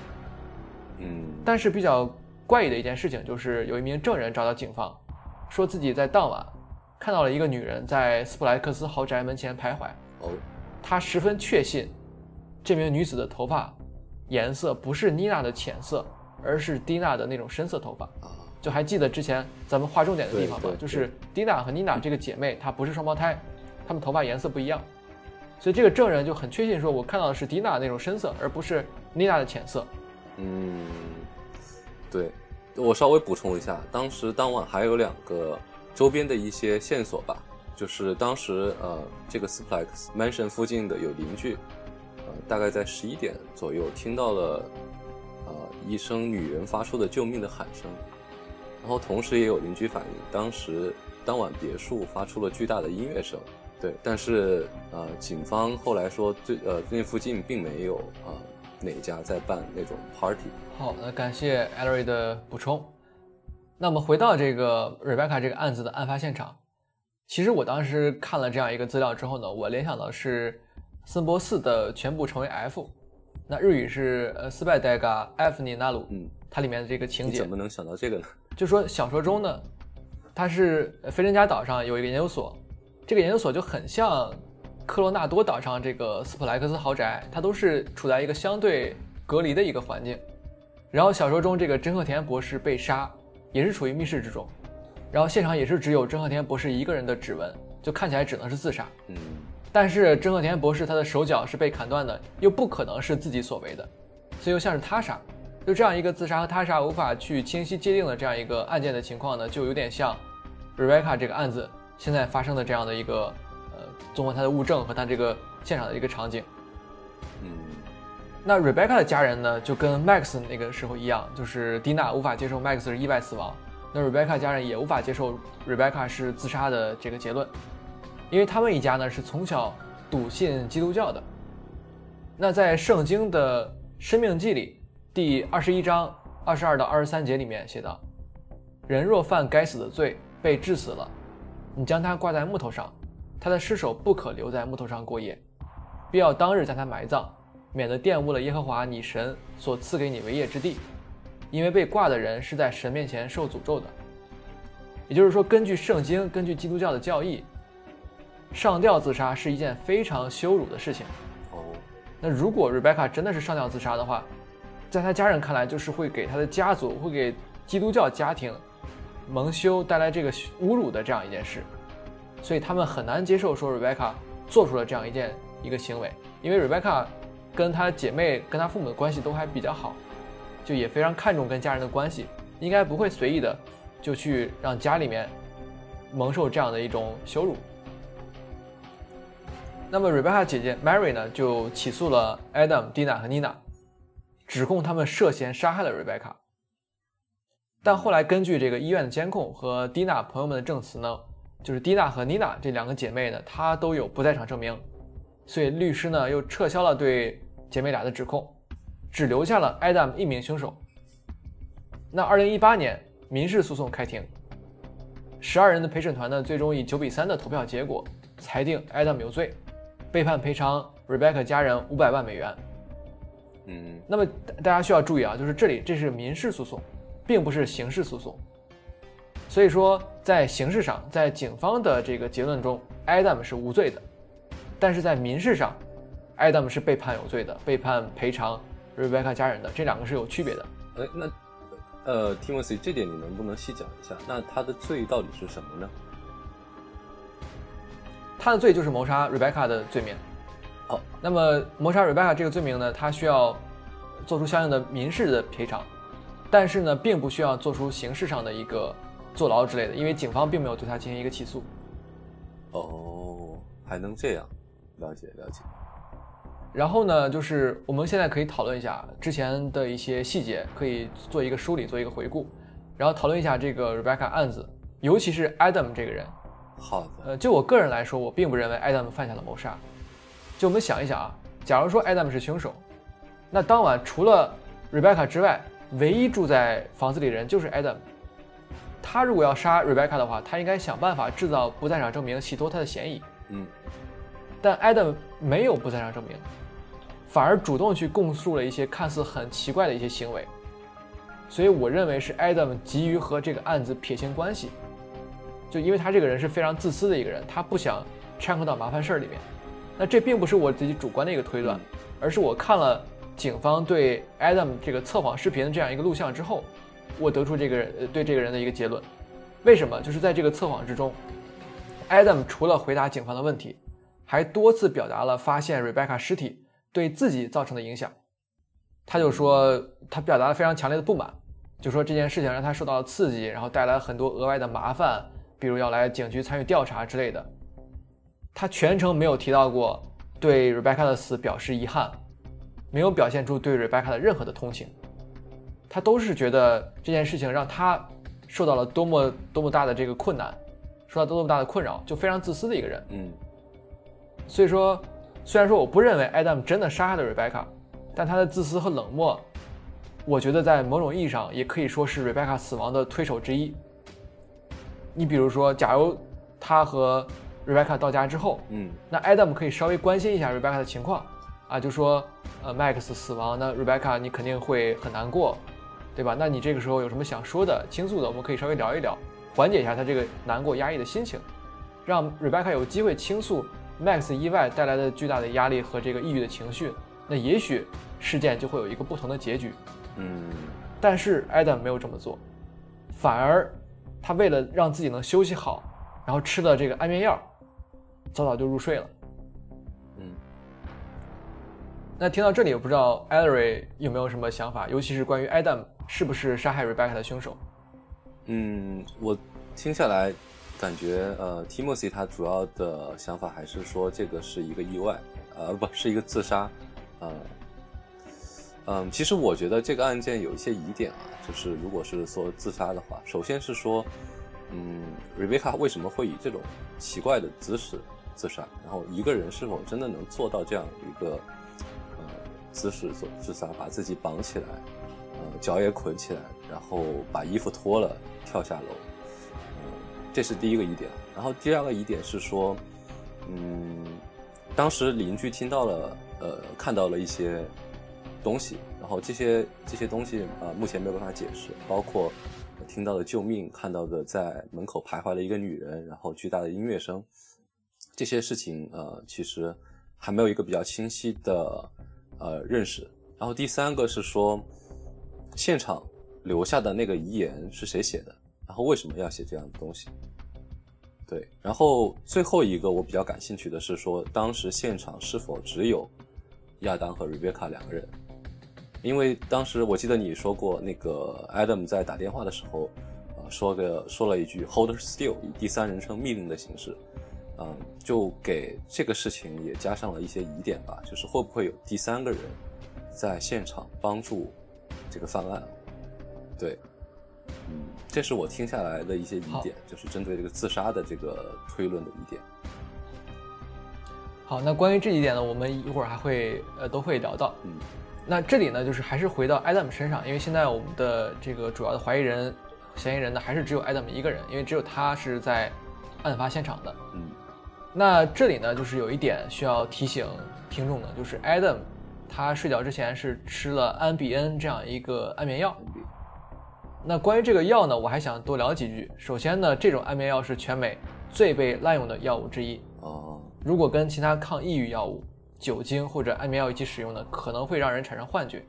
嗯但是比较怪异的一件事情就是，有一名证人找到警方，说自己在当晚看到了一个女人在斯普莱克斯豪宅门前徘徊。哦他十分确信，这名女子的头发颜色不是妮娜的浅色，而是蒂娜的那种深色头发。啊就还记得之前咱们划重点的地方吗就是蒂娜和妮娜这个姐妹，她不是双胞胎，她们头发颜色不一样，所以这个证人就很确信说，我看到的是蒂娜那种深色，而不是妮娜的浅色。嗯，对，我稍微补充一下，当时当晚还有两个周边的一些线索吧，就是当时呃这个 Splex Mansion 附近的有邻居，呃大概在十一点左右听到了呃一声女人发出的救命的喊声，然后同时也有邻居反映，当时当晚别墅发出了巨大的音乐声。对，但是呃，警方后来说，最呃那附近并没有呃哪家在办那种 party。好，那感谢 Ellery 的补充。那么回到这个 Rebecca 这个案子的案发现场，其实我当时看了这样一个资料之后呢，我联想到是森博四的全部成为 F，那日语是呃斯拜代嘎 F 尼纳鲁，嗯，它里面的这个情节你怎，么能想到这个呢？就说小说中呢，它是呃菲珍加岛上有一个研究所，这个研究所就很像科罗纳多岛上这个斯普莱克斯豪宅，它都是处在一个相对隔离的一个环境。然后小说中这个真鹤田博士被杀，也是处于密室之中，然后现场也是只有真鹤田博士一个人的指纹，就看起来只能是自杀。嗯但是真鹤田博士他的手脚是被砍断的，又不可能是自己所为的，所以又像是他杀。就这样一个自杀和他杀无法去清晰界定的这样一个案件的情况呢，就有点像 Rebecca 这个案子现在发生的这样的一个呃，综合他的物证和他这个现场的一个场景。嗯那 Rebecca 的家人呢，就跟 Max 那个时候一样，就是蒂娜无法接受 Max 是意外死亡，那 Rebecca 家人也无法接受 Rebecca 是自杀的这个结论，因为他们一家呢是从小笃信基督教的。那在圣经的《生命记》里，第二十一章二十二到二十三节里面写道：“人若犯该死的罪，被治死了，你将他挂在木头上，他的尸首不可留在木头上过夜，必要当日将他埋葬。”免得玷污了耶和华你神所赐给你为业之地，因为被挂的人是在神面前受诅咒的。也就是说，根据圣经，根据基督教的教义，上吊自杀是一件非常羞辱的事情。哦那如果 Rebecca 真的是上吊自杀的话，在他家人看来，就是会给他的家族，会给基督教家庭蒙羞带来这个侮辱的这样一件事，所以他们很难接受说 Rebecca 做出了这样一件一个行为，因为 Rebecca 跟她姐妹跟她父母的关系都还比较好，就也非常看重跟家人的关系，应该不会随意的就去让家里面蒙受这样的一种羞辱。那么 Rebecca 姐姐 Mary 呢，就起诉了 Adam、Dina 和 Nina，指控他们涉嫌杀害了 Rebecca。但后来根据这个医院的监控和 Dina 朋友们的证词呢，就是 Dina 和 Nina 这两个姐妹呢，她都有不在场证明，所以律师呢又撤销了对姐妹俩的指控，只留下了 Adam 一名凶手。那2018年民事诉讼开庭，十二人的陪审团呢，最终以九比三的投票结果裁定 Adam 有罪，被判赔偿 Rebecca 家人五百万美元。嗯那么大大家需要注意啊，就是这里这是民事诉讼，并不是刑事诉讼。所以说，在刑事上，在警方的这个结论中，Adam 是无罪的，但是在民事上，Adam 是被判有罪的，被判赔偿 Rebecca 家人的，这两个是有区别的。哎，那呃，Timothy 这点你能不能细讲一下？那他的罪到底是什么呢？他的罪就是谋杀 Rebecca 的罪名。哦，那么谋杀 Rebecca 这个罪名呢，他需要做出相应的民事的赔偿，但是呢，并不需要做出刑事上的一个坐牢之类的，因为警方并没有对他进行一个起诉。哦，还能这样？了解了解。然后呢，就是我们现在可以讨论一下之前的一些细节，可以做一个梳理，做一个回顾，然后讨论一下这个 Rebecca 案子，尤其是 Adam 这个人。好的，呃，就我个人来说，我并不认为 Adam 犯下了谋杀。就我们想一想啊，假如说 Adam 是凶手，那当晚除了 Rebecca 之外，唯一住在房子里的人就是 Adam。他如果要杀 Rebecca 的话，他应该想办法制造不在场证明，洗脱他的嫌疑。嗯但 Adam 没有不在场证明，反而主动去供述了一些看似很奇怪的一些行为，所以我认为是 Adam 急于和这个案子撇清关系，就因为他这个人是非常自私的一个人，他不想掺和到麻烦事儿里面。那这并不是我自己主观的一个推断，而是我看了警方对 Adam 这个测谎视频的这样一个录像之后，我得出这个人对这个人的一个结论。为什么？就是在这个测谎之中，Adam 除了回答警方的问题，还多次表达了发现 Rebecca 尸体对自己造成的影响。他就说他表达了非常强烈的不满，就说这件事情让他受到了刺激，然后带来很多额外的麻烦，比如要来警局参与调查之类的。他全程没有提到过对 Rebecca 的死表示遗憾，没有表现出对 Rebecca 的任何的同情。他都是觉得这件事情让他受到了多么多么大的这个困难，受到多么大的困扰，就非常自私的一个人。嗯所以说，虽然说我不认为 Adam 真的杀害了 Rebecca，但他的自私和冷漠，我觉得在某种意义上也可以说是 Rebecca 死亡的推手之一。你比如说，假如他和 Rebecca 到家之后，嗯那 Adam 可以稍微关心一下 Rebecca 的情况，啊，就说，呃，Max 死亡，那 Rebecca 你肯定会很难过，对吧？那你这个时候有什么想说的、倾诉的，我们可以稍微聊一聊，缓解一下他这个难过、压抑的心情，让 Rebecca 有机会倾诉 Max 意外带来的巨大的压力和这个抑郁的情绪，那也许事件就会有一个不同的结局。嗯但是 Adam 没有这么做，反而他为了让自己能休息好，然后吃了这个安眠药，早早就入睡了。嗯，那听到这里，我不知道 Ellery 有没有什么想法，尤其是关于 Adam 是不是杀害 Rebecca 的凶手？嗯，我听下来感觉，呃，Timothy 他主要的想法还是说这个是一个意外，呃，不是一个自杀，呃，嗯，其实我觉得这个案件有一些疑点啊，就是如果是说自杀的话，首先是说，嗯，Rebecca 为什么会以这种奇怪的姿势自杀？然后一个人是否真的能做到这样一个呃姿势做自杀，把自己绑起来，呃，脚也捆起来，然后把衣服脱了跳下楼，嗯，这是第一个疑点。然后第二个疑点是说，嗯，当时邻居听到了，呃，看到了一些东西，然后这些这些东西啊、呃目前没有办法解释，包括听到的救命，看到的在门口徘徊的一个女人，然后巨大的音乐声，这些事情呃其实还没有一个比较清晰的呃认识。然后第三个是说，现场留下的那个遗言是谁写的？然后为什么要写这样的东西？对，然后最后一个我比较感兴趣的是说，当时现场是否只有亚当和 Rebecca 两个人？因为当时我记得你说过，那个 Adam 在打电话的时候，呃，说个说了一句 “Hold still”，以第三人称命令的形式，嗯，就给这个事情也加上了一些疑点吧，就是会不会有第三个人在现场帮助这个犯案？对，嗯，这是我听下来的一些疑点，就是针对这个自杀的这个推论的疑点。好，那关于这几点呢，我们一会儿还会呃都会聊到。嗯那这里呢，就是还是回到 Adam 身上，因为现在我们的这个主要的怀疑人、嫌疑人呢，还是只有 Adam 一个人，因为只有他是在案发现场的。嗯那这里呢，就是有一点需要提醒听众的，就是 Adam 他睡觉之前是吃了安比恩这样一个安眠药。那关于这个药呢，我还想多聊几句。首先呢，这种安眠药是全美最被滥用的药物之一。哦，如果跟其他抗抑郁药物、酒精或者安眠药一起使用呢，可能会让人产生幻觉。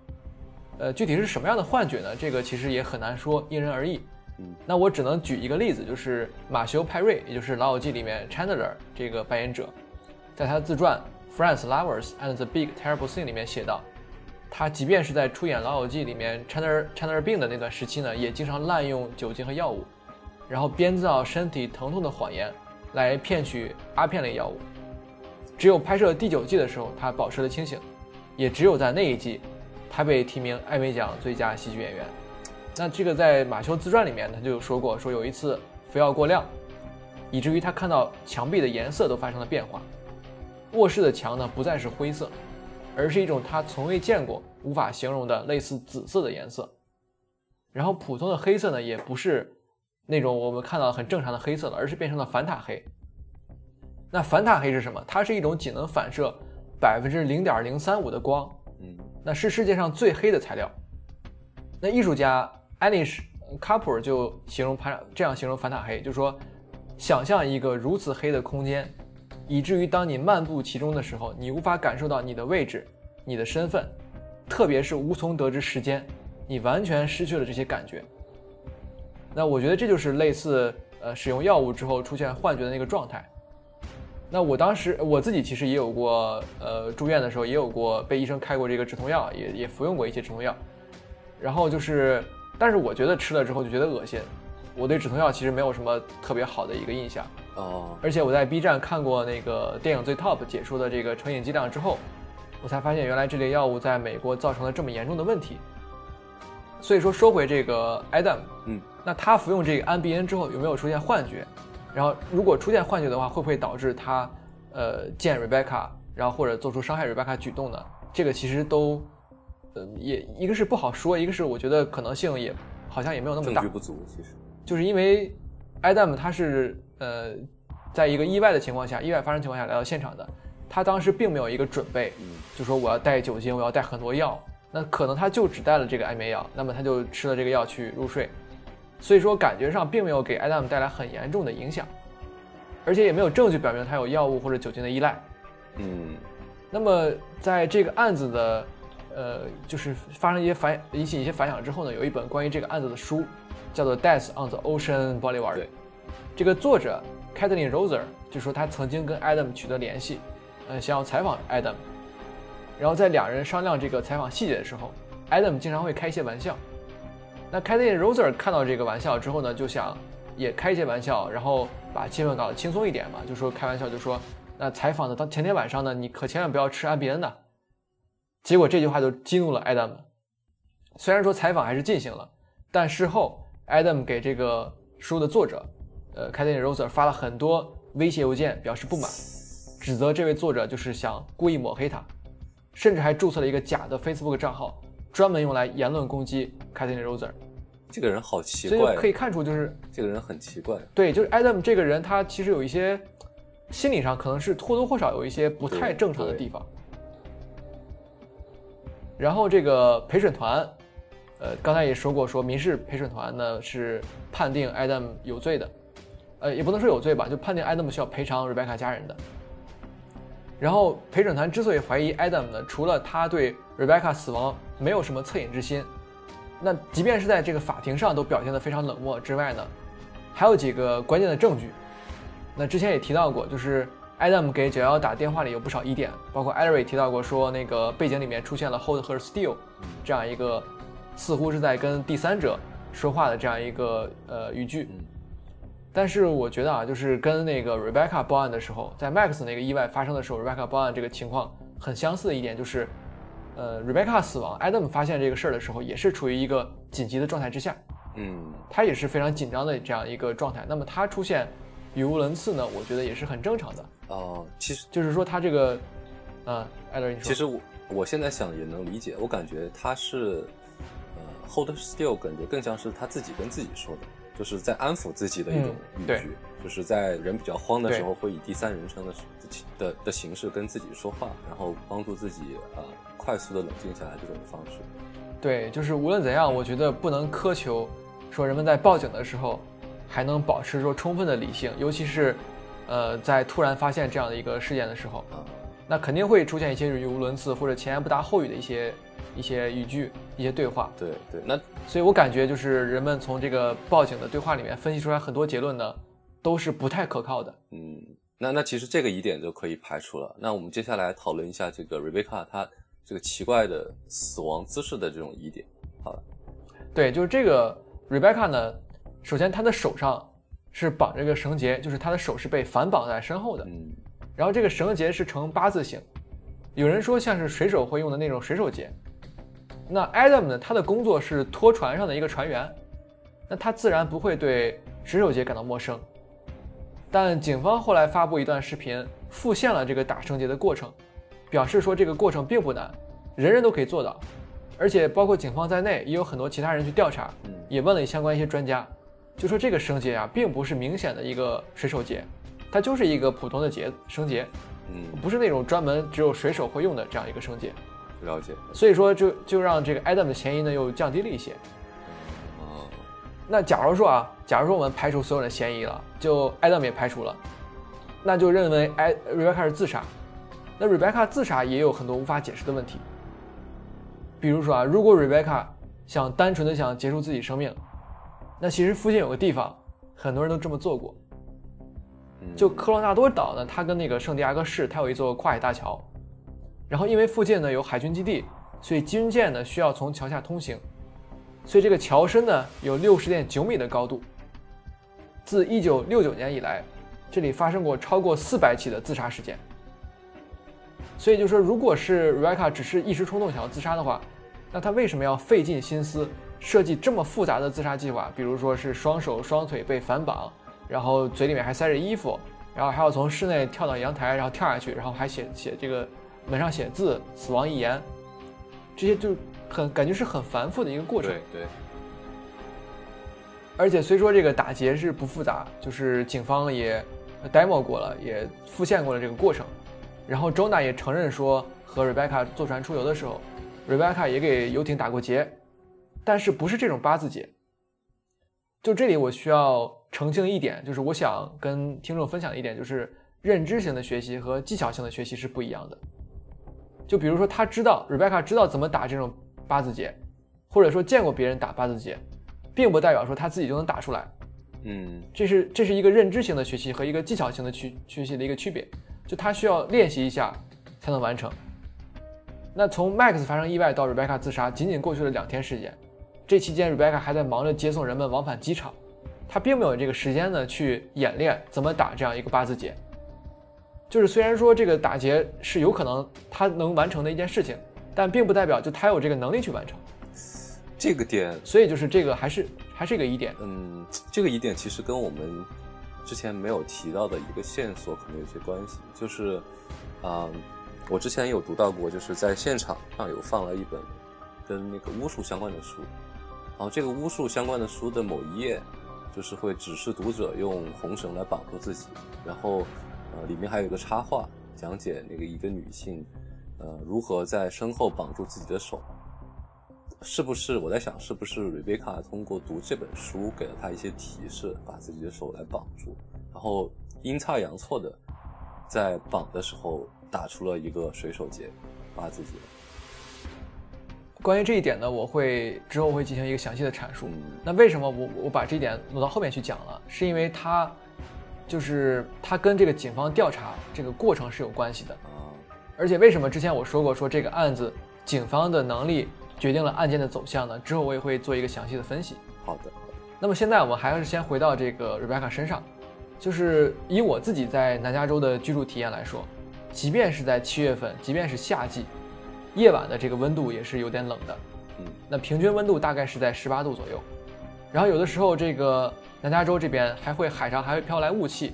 呃，具体是什么样的幻觉呢？这个其实也很难说，因人而异。嗯那我只能举一个例子，就是马修·派瑞，也就是《老友记》里面 Chandler 这个扮演者，在他的自传《Friends, Lovers and the Big Terrible Thing》里面写道，他即便是在出演《老友记》里面 Chandler Chandler 病的那段时期呢，也经常滥用酒精和药物，然后编造身体疼痛的谎言来骗取阿片类药物。只有拍摄第九季的时候，他保持了清醒，也只有在那一季，他被提名艾美奖最佳喜剧演员。那这个在马修自传里面，他就说过，说有一次服药过量，以至于他看到墙壁的颜色都发生了变化。卧室的墙呢不再是灰色，而是一种他从未见过、无法形容的类似紫色的颜色。然后普通的黑色呢，也不是那种我们看到很正常的黑色了，而是变成了反塔黑。那反塔黑是什么？它是一种仅能反射百分之零点零三五的光，嗯那是世界上最黑的材料。那艺术家 Anish Kapoor 就形容反这样形容反塔黑，就说想象一个如此黑的空间，以至于当你漫步其中的时候，你无法感受到你的位置、你的身份，特别是无从得知时间，你完全失去了这些感觉。那我觉得这就是类似呃使用药物之后出现幻觉的那个状态。那我当时我自己其实也有过，呃，住院的时候也有过被医生开过这个止痛药，也也服用过一些止痛药。然后就是，但是我觉得吃了之后就觉得恶心。我对止痛药其实没有什么特别好的一个印象。哦。而且我在 B 站看过那个电影最 Top 解说的这个成瘾剂量之后，我才发现原来这类药物在美国造成了这么严重的问题。所以说说回这个 Adam，嗯，那他服用这个安必恩之后有没有出现幻觉？然后，如果出现幻觉的话，会不会导致他，呃，见 Rebecca，然后或者做出伤害 Rebecca 举动呢？这个其实都，呃，也一个是不好说，一个是我觉得可能性也好像也没有那么大。证据不足，其实就是因为 Adam 他是呃，在一个意外的情况下，意外发生情况下来到现场的，他当时并没有一个准备，就说我要带酒精，我要带很多药，那可能他就只带了这个安眠药，那么他就吃了这个药去入睡。所以说，感觉上并没有给 Adam 带来很严重的影响，而且也没有证据表明他有药物或者酒精的依赖。嗯，那么在这个案子的，呃，就是发生一些反引起一些反响之后呢，有一本关于这个案子的书，叫做《Death on the Ocean Boulevard》。对，这个作者 Kathleen Roser 就说他曾经跟 Adam 取得联系，呃，想要采访 Adam，然后在两人商量这个采访细节的时候，Adam 经常会开一些玩笑。那 k a t h y Roser 看到这个玩笑之后呢，就想也开一些玩笑，然后把气氛搞得轻松一点嘛，就说开玩笑就说，那采访的当前天晚上呢，你可千万不要吃安比恩呐。结果这句话就激怒了 Adam。虽然说采访还是进行了，但事后 Adam 给这个书的作者，呃 k a t h y Roser 发了很多威胁邮件，表示不满，指责这位作者就是想故意抹黑他，甚至还注册了一个假的 Facebook 账号。专门用来言论攻击 k a t h y Roser，这个人好奇怪，所以可以看出就是这个人很奇怪。对，就是 Adam 这个人，他其实有一些心理上可能是或多或少有一些不太正常的地方。然后这个陪审团，呃，刚才也说过，说民事陪审团呢是判定 Adam 有罪的，呃，也不能说有罪吧，就判定 Adam 需要赔偿 Rebecca 家人的。然后陪审团之所以怀疑 Adam 呢，除了他对 Rebecca 死亡没有什么恻隐之心，那即便是在这个法庭上都表现得非常冷漠之外呢，还有几个关键的证据。那之前也提到过，就是 Adam 给九幺幺打电话里有不少疑点，包括 Ellery 提到过说那个背景里面出现了 Hold her still 这样一个似乎是在跟第三者说话的这样一个呃语句。但是我觉得啊，就是跟那个 Rebecca 报案的时候，在 Max 那个意外发生的时候，Rebecca 报案这个情况很相似的一点就是，呃，Rebecca 死亡，Adam 发现这个事儿的时候，也是处于一个紧急的状态之下，嗯，他也是非常紧张的这样一个状态。那么他出现语无伦次呢，我觉得也是很正常的。哦，其实就是说他这个，呃，艾伦，你说，其实我我现在想也能理解，我感觉他是，呃，hold still，感觉更像是他自己跟自己说的。就是在安抚自己的一种语句，就是在人比较慌的时候，会以第三人称的的的形式跟自己说话，然后帮助自己呃快速的冷静下来这种方式。对，就是无论怎样，我觉得不能苛求说人们在报警的时候还能保持说充分的理性，尤其是呃在突然发现这样的一个事件的时候，那肯定会出现一些语无伦次或者前言不搭后语的一些。一些语句，一些对话，对对，那所以我感觉就是人们从这个报警的对话里面分析出来很多结论呢，都是不太可靠的。嗯，那那其实这个疑点就可以排除了。那我们接下来讨论一下这个 Rebecca 她这个奇怪的死亡姿势的这种疑点。好了，对，就是这个 Rebecca 呢，首先她的手上是绑着个绳结，就是她的手是被反绑在身后的。嗯，然后这个绳结是呈八字形，有人说像是水手会用的那种水手结。那 Adam 呢？他的工作是拖船上的一个船员，那他自然不会对水手节感到陌生。但警方后来发布一段视频，复现了这个打绳结的过程，表示说这个过程并不难，人人都可以做到。而且包括警方在内，也有很多其他人去调查，也问了相关一些专家，就说这个绳结啊，并不是明显的一个水手结，它就是一个普通的结绳结，嗯，不是那种专门只有水手会用的这样一个绳结。了解，所以说就就让这个 Adam 的嫌疑呢又降低了一些。哦，那假如说啊，假如说我们排除所有的嫌疑了，就 Adam 也排除了，那就认为哎 Rebecca 是自杀。那 Rebecca 自杀也有很多无法解释的问题，比如说啊，如果 Rebecca 想单纯的想结束自己生命，那其实附近有个地方，很多人都这么做过。就科罗纳多岛呢，它跟那个圣地亚哥市，它有一座跨海大桥。然后因为附近呢有海军基地，所以军舰呢需要从桥下通行，所以这个桥身呢有六十点九米的高度。自一九六九年以来，这里发生过超过四百起的自杀事件。所以就说，如果是 raca 只是一时冲动想要自杀的话，那他为什么要费尽心思设计这么复杂的自杀计划？比如说是双手双腿被反绑，然后嘴里面还塞着衣服，然后还要从室内跳到阳台，然后跳下去，然后还写写这个门上写字“死亡遗言”，这些就很感觉是很繁复的一个过程。对对，而且虽说这个打劫是不复杂，就是警方也 demo 过了，也复现过了这个过程。然后 Jonah 也承认说，和 Rebecca 坐船出游的时候，Rebecca 也给游艇打过劫，但是不是这种八字劫。就这里我需要澄清一点，就是我想跟听众分享的一点，就是认知型的学习和技巧性的学习是不一样的。就比如说，他知道 Rebecca 知道怎么打这种八字结，或者说见过别人打八字结，并不代表说他自己就能打出来。嗯这是这是一个认知型的学习和一个技巧型的区学习的一个区别，就他需要练习一下才能完成。那从 Max 发生意外到 Rebecca 自杀，仅仅过去了两天时间，这期间 Rebecca 还在忙着接送人们往返机场，他并没有这个时间呢去演练怎么打这样一个八字劫。就是虽然说这个打劫是有可能他能完成的一件事情，但并不代表就他有这个能力去完成。这个点，所以就是这个还是还是一个疑点。嗯，这个疑点其实跟我们之前没有提到的一个线索可能有些关系，就是，啊、我之前有读到过，就是在现场上有放了一本跟那个巫术相关的书，然后这个巫术相关的书的某一页，就是会指示读者用红绳来绑住自己，然后，呃，里面还有一个插画，讲解那个一个女性，呃，如何在身后绑住自己的手。是不是我在想，是不是瑞贝卡通过读这本书给了她一些提示，把自己的手来绑住，然后阴差阳错的在绑的时候打出了一个水手结，把自己。关于这一点呢，我会之后会进行一个详细的阐述。嗯那为什么我我把这一点挪到后面去讲了？是因为它就是它跟这个警方调查这个过程是有关系的。啊，而且为什么之前我说过说这个案子警方的能力决定了案件的走向呢？之后我也会做一个详细的分析。好的，那么现在我们还是先回到这个 Rebecca 身上，就是以我自己在南加州的居住体验来说，即便是在七月份，即便是夏季，夜晚的这个温度也是有点冷的。嗯那平均温度大概是在十八度左右，然后有的时候这个南加州这边还会海上还会飘来雾气，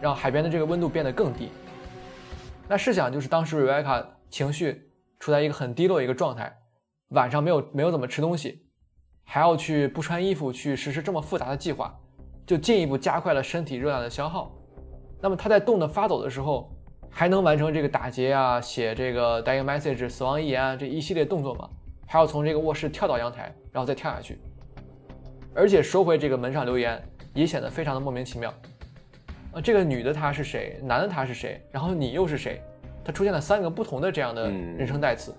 让海边的这个温度变得更低。那试想，就是当时 Rebecca 情绪处在一个很低落一个状态，晚上没有没有怎么吃东西，还要去不穿衣服去实施这么复杂的计划，就进一步加快了身体热量的消耗。那么他在冻得发抖的时候，还能完成这个打劫啊、写这个 dying message、死亡遗言啊这一系列动作吗？还要从这个卧室跳到阳台，然后再跳下去，而且收回这个门上留言也显得非常的莫名其妙。呃，这个女的她是谁？男的他是谁？然后你又是谁？它出现了三个不同的这样的嗯人称代词。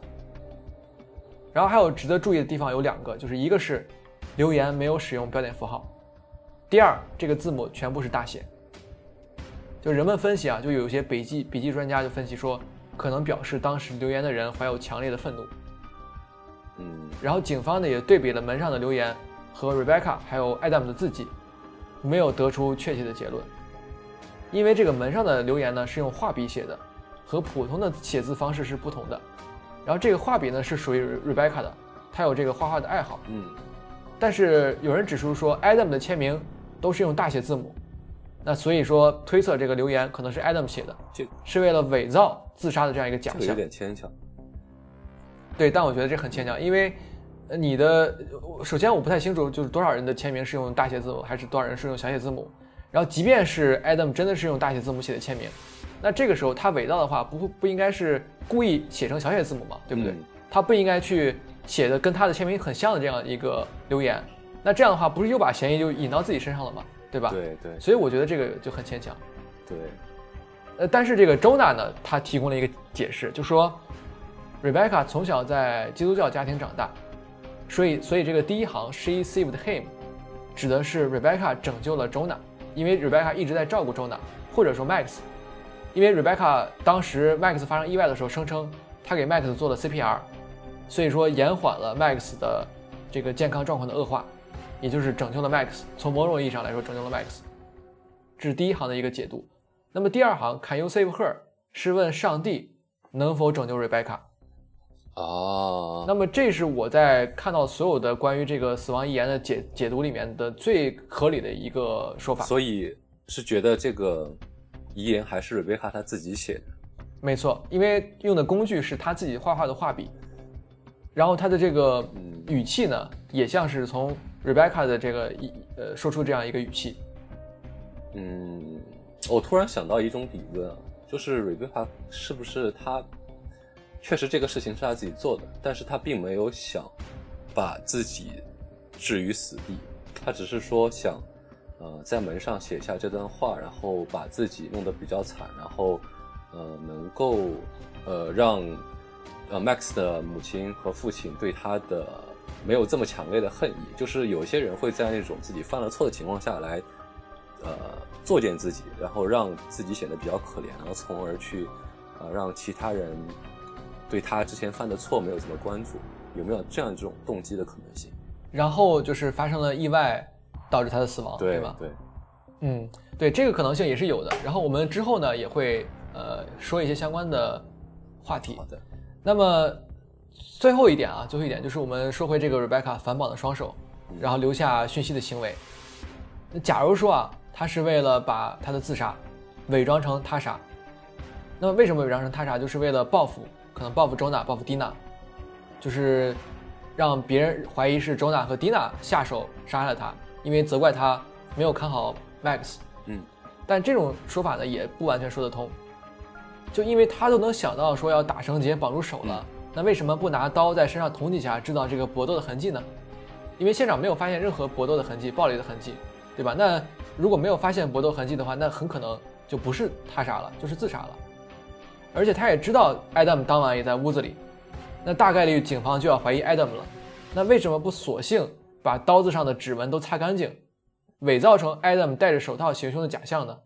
然后还有值得注意的地方有两个，就是一个是留言没有使用标点符号，第二这个字母全部是大写。就人们分析啊，就有一些笔记笔记专家就分析说，可能表示当时留言的人怀有强烈的愤怒。嗯然后警方呢也对比了门上的留言和 Rebecca 还有 Adam 的字迹，没有得出确切的结论。因为这个门上的留言呢是用画笔写的，和普通的写字方式是不同的。然后这个画笔呢是属于 Rebecca 的，他有这个画画的爱好。嗯但是有人指出说，Adam 的签名都是用大写字母，那所以说推测这个留言可能是 Adam 写的，是为了伪造自杀的这样一个假象有。点牵强。对，但我觉得这很牵强，因为呃你的首先我不太清楚，就是多少人的签名是用大写字母，还是多少人是用小写字母。然后，即便是 Adam 真的是用大写字母写的签名，那这个时候他伪造的话，不会不应该是故意写成小写字母嘛，对不对？嗯他不应该去写的跟他的签名很像的这样一个留言，那这样的话，不是又把嫌疑就引到自己身上了吗？对吧？对对所以我觉得这个就很牵强。对，呃，但是这个周娜呢，他提供了一个解释，就说，Rebecca 从小在基督教家庭长大，所以所以这个第一行 she saved him 指的是 Rebecca 拯救了 Jonah，因为 Rebecca 一直在照顾 Jonah，或者说 Max，因为 Rebecca 当时 Max 发生意外的时候声称他给 Max 做了 CPR，所以说延缓了 Max 的这个健康状况的恶化，也就是拯救了 Max。从某种意义上来说，拯救了 Max。这是第一行的一个解读。那么第二行 Can you save her？是问上帝能否拯救 Rebecca。哦，那么这是我在看到所有的关于这个死亡遗言的解解读里面的最合理的一个说法。所以是觉得这个遗言还是瑞贝卡她自己写的。没错，因为用的工具是他自己画画的画笔，然后他的这个语气呢，也像是从 Rebecca 的这个一呃说出这样一个语气。嗯，我突然想到一种理论啊，就是瑞贝卡是不是他确实这个事情是他自己做的，但是他并没有想把自己置于死地，他只是说想呃在门上写下这段话，然后把自己弄得比较惨，然后呃能够呃让呃 Max 的母亲和父亲对他的没有这么强烈的恨意，就是有些人会在那种自己犯了错的情况下来。呃，作践自己，然后让自己显得比较可怜，然后从而去，呃，让其他人对他之前犯的错没有这么关注，有没有这样这种动机的可能性？然后就是发生了意外，导致他的死亡，对吧？对，嗯，对，这个可能性也是有的。然后我们之后呢也会呃说一些相关的话题。好的。那么最后一点啊，最后一点就是我们说回这个 Rebecca 反绑的双手，然后留下讯息的行为。那假如说啊。他是为了把他的自杀伪装成他杀，那么为什么伪装成他杀？就是为了报复，可能报复周娜，报复蒂娜，就是让别人怀疑是周娜和蒂娜下手杀害了他，因为责怪他没有看好 Max。嗯，但这种说法呢也不完全说得通，就因为他都能想到说要打绳结绑住手了，那为什么不拿刀在身上捅几下，制造这个搏斗的痕迹呢？因为现场没有发现任何搏斗的痕迹，暴力的痕迹。对吧？那如果没有发现搏斗痕迹的话，那很可能就不是他杀了，就是自杀了。而且他也知道 Adam 当晚也在屋子里，那大概率警方就要怀疑 Adam 了。那为什么不索性把刀子上的指纹都擦干净，伪造成 Adam 戴着手套行凶的假象呢？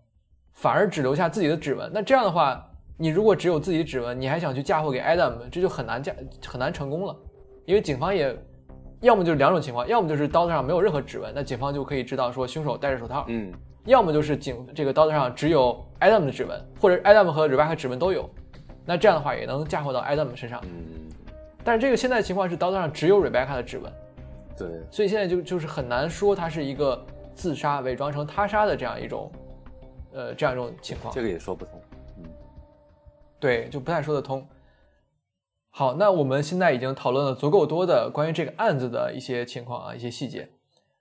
反而只留下自己的指纹？那这样的话，你如果只有自己的指纹，你还想去嫁祸给 Adam，这就很难嫁，很难成功了，因为警方也。要么就是两种情况，要么就是刀子上没有任何指纹，那警方就可以知道说凶手戴着手套。嗯，要么就是警这个刀子上只有 Adam 的指纹，或者 Adam 和 Rebecca 指纹都有，那这样的话也能嫁祸到 Adam 身上。嗯，但是这个现在情况是刀子上只有 Rebecca 的指纹，对，所以现在就就是很难说他是一个自杀伪装成他杀的这样一种，呃，这样一种情况。这个也说不通。嗯，对，就不太说得通。好，那我们现在已经讨论了足够多的关于这个案子的一些情况啊，一些细节。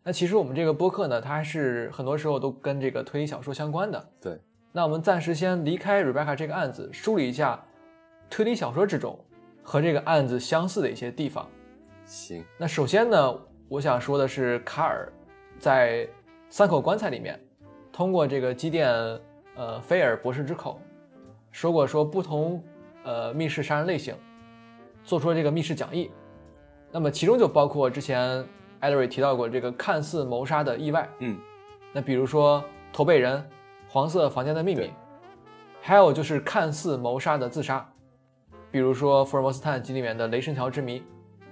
那其实我们这个播客呢，它是很多时候都跟这个推理小说相关的。对。那我们暂时先离开 Rebecca 这个案子，梳理一下推理小说之中和这个案子相似的一些地方。行。那首先呢，我想说的是卡尔在三口棺材里面，通过这个机电呃菲尔博士之口说过，说不同呃密室杀人类型。做出了这个密室讲义，那么其中就包括之前艾德瑞提到过这个看似谋杀的意外，嗯，那比如说驼背人、黄色房间的秘密，还有就是看似谋杀的自杀，比如说福尔摩斯探案集里面的雷神桥之谜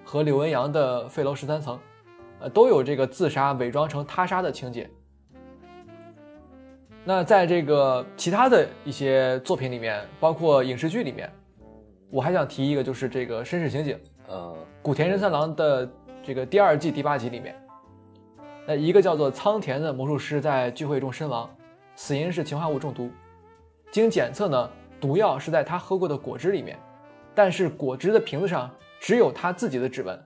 和柳文阳的废楼十三层，呃，都有这个自杀伪装成他杀的情节。那在这个其他的一些作品里面，包括影视剧里面。我还想提一个，就是这个绅士刑警，呃，古田任三郎的这个第二季第八集里面，那一个叫做仓田的魔术师在聚会中身亡，死因是氰化物中毒。经检测呢，毒药是在他喝过的果汁里面，但是果汁的瓶子上只有他自己的指纹，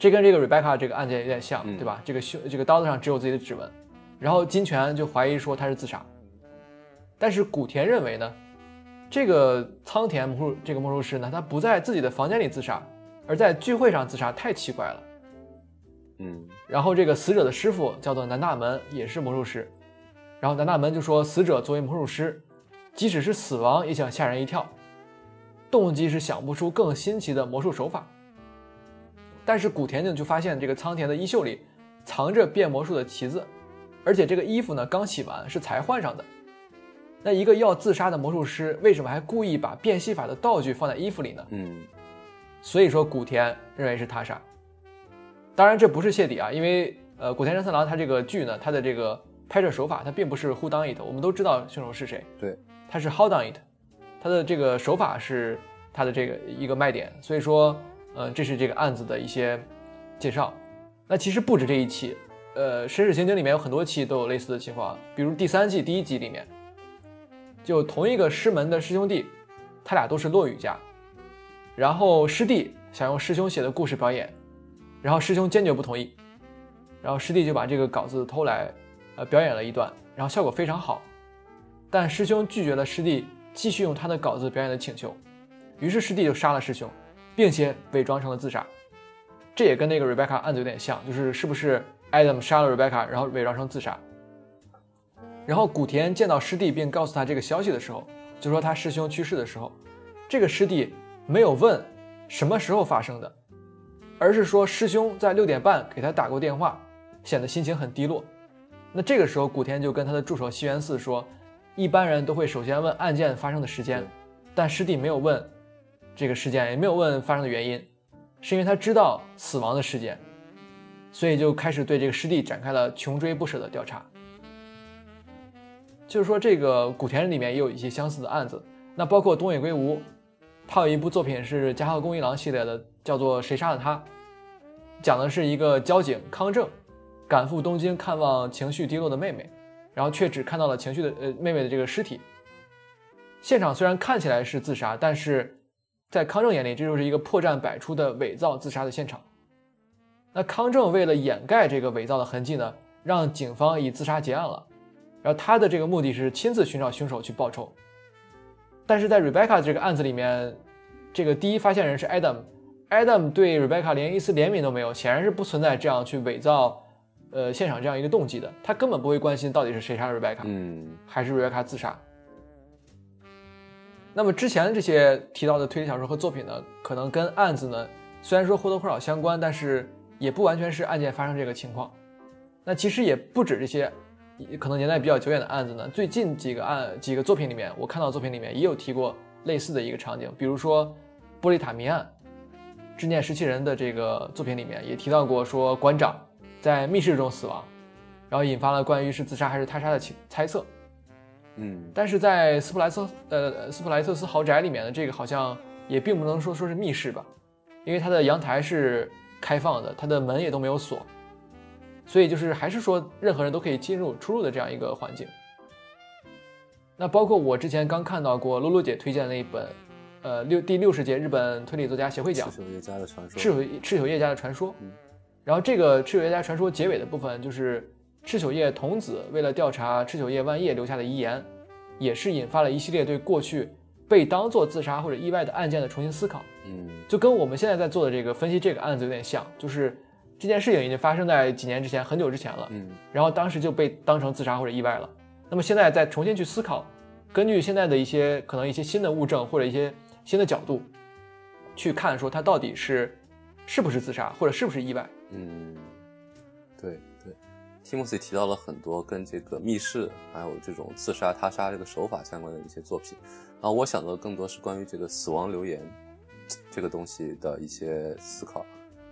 这跟这个 Rebecca 这个案件有点像，对吧？这个凶这个刀子上只有自己的指纹，然后金泉就怀疑说他是自杀，但是古田认为呢？这个仓田魔术这个魔术师呢，他不在自己的房间里自杀，而在聚会上自杀，太奇怪了。嗯，然后这个死者的师傅叫做南大门，也是魔术师。然后南大门就说，死者作为魔术师，即使是死亡也想吓人一跳，动机是想不出更新奇的魔术手法。但是古田呢就发现这个仓田的衣袖里藏着变魔术的旗子，而且这个衣服呢刚洗完，是才换上的。那一个要自杀的魔术师，为什么还故意把变戏法的道具放在衣服里呢？嗯所以说古田认为是他杀。当然这不是谢底啊，因为呃古田任三郎他这个剧呢，他的这个拍摄手法，他并不是 Who done it，我们都知道凶手是谁，对，他是 How done it，他的这个手法是他的这个一个卖点，所以说呃这是这个案子的一些介绍。那其实不止这一期，呃《神使刑警》里面有很多期都有类似的情况，比如第三季第一集里面，就同一个师门的师兄弟，他俩都是落雨家。然后师弟想用师兄写的故事表演，然后师兄坚决不同意，然后师弟就把这个稿子偷来，呃，表演了一段，然后效果非常好，但师兄拒绝了师弟继续用他的稿子表演的请求，于是师弟就杀了师兄，并且伪装成了自杀。这也跟那个 Rebecca 案子有点像，就是是不是 Adam 杀了 Rebecca，然后伪装成自杀。然后古田见到师弟并告诉他这个消息的时候，就说他师兄去世的时候，这个师弟。没有问什么时候发生的，而是说师兄在六点半给他打过电话，显得心情很低落。那这个时候，古田就跟他的助手西园寺说，一般人都会首先问案件发生的时间，但师弟没有问这个事件，也没有问发生的原因，是因为他知道死亡的时间，所以就开始对这个师弟展开了穷追不舍的调查。就是说，这个古田里面也有一些相似的案子，那包括东野圭吾。他有一部作品是加贺恭一郎系列的，叫做《谁杀了他》，讲的是一个交警康正赶赴东京看望情绪低落的妹妹，然后却只看到了情绪的呃妹妹的这个尸体。现场虽然看起来是自杀，但是在康正眼里，这就是一个破绽百出的伪造自杀的现场。那康正为了掩盖这个伪造的痕迹呢，让警方以自杀结案了。然后他的这个目的是亲自寻找凶手去报仇。但是在 Rebecca 这个案子里面，这个第一发现人是 Adam，Adam 对 Rebecca 连一丝怜悯都没有，显然是不存在这样去伪造，呃，现场这样一个动机的。他根本不会关心到底是谁杀了 Rebecca，嗯，还是 Rebecca 自杀。那么之前的这些提到的推理小说和作品呢，可能跟案子呢，虽然说或多或少相关，但是也不完全是案件发生这个情况。那其实也不止这些。可能年代比较久远的案子呢，最近几个案几个作品里面，我看到作品里面也有提过类似的一个场景，比如说玻璃塔谜案，执念十七人的这个作品里面也提到过，说馆长在密室中死亡，然后引发了关于是自杀还是他杀的猜猜测。嗯，但是在斯普莱斯呃斯普莱特斯豪宅里面的这个好像也并不能说说是密室吧，因为它的阳台是开放的，它的门也都没有锁。所以就是还是说，任何人都可以进入出入的这样一个环境。那包括我之前刚看到过露露姐推荐的那一本，呃，六第六十届日本推理作家协会奖《赤手叶家的传说》。赤手赤手叶家的传说。嗯。然后这个赤手叶家传说结尾的部分，就是赤朽叶童子为了调查赤朽叶万叶留下的遗言，也是引发了一系列对过去被当做自杀或者意外的案件的重新思考。嗯。就跟我们现在在做的这个分析这个案子有点像，就是。这件事情已经发生在几年之前，很久之前了。嗯，然后当时就被当成自杀或者意外了。那么现在再重新去思考，根据现在的一些可能一些新的物证或者一些新的角度，去看说他到底是是不是自杀或者是不是意外。嗯，对对，Timothy 提到了很多跟这个密室还有这种自杀他杀这个手法相关的一些作品。然后我想的更多是关于这个死亡留言 [TSK] 这个东西的一些思考，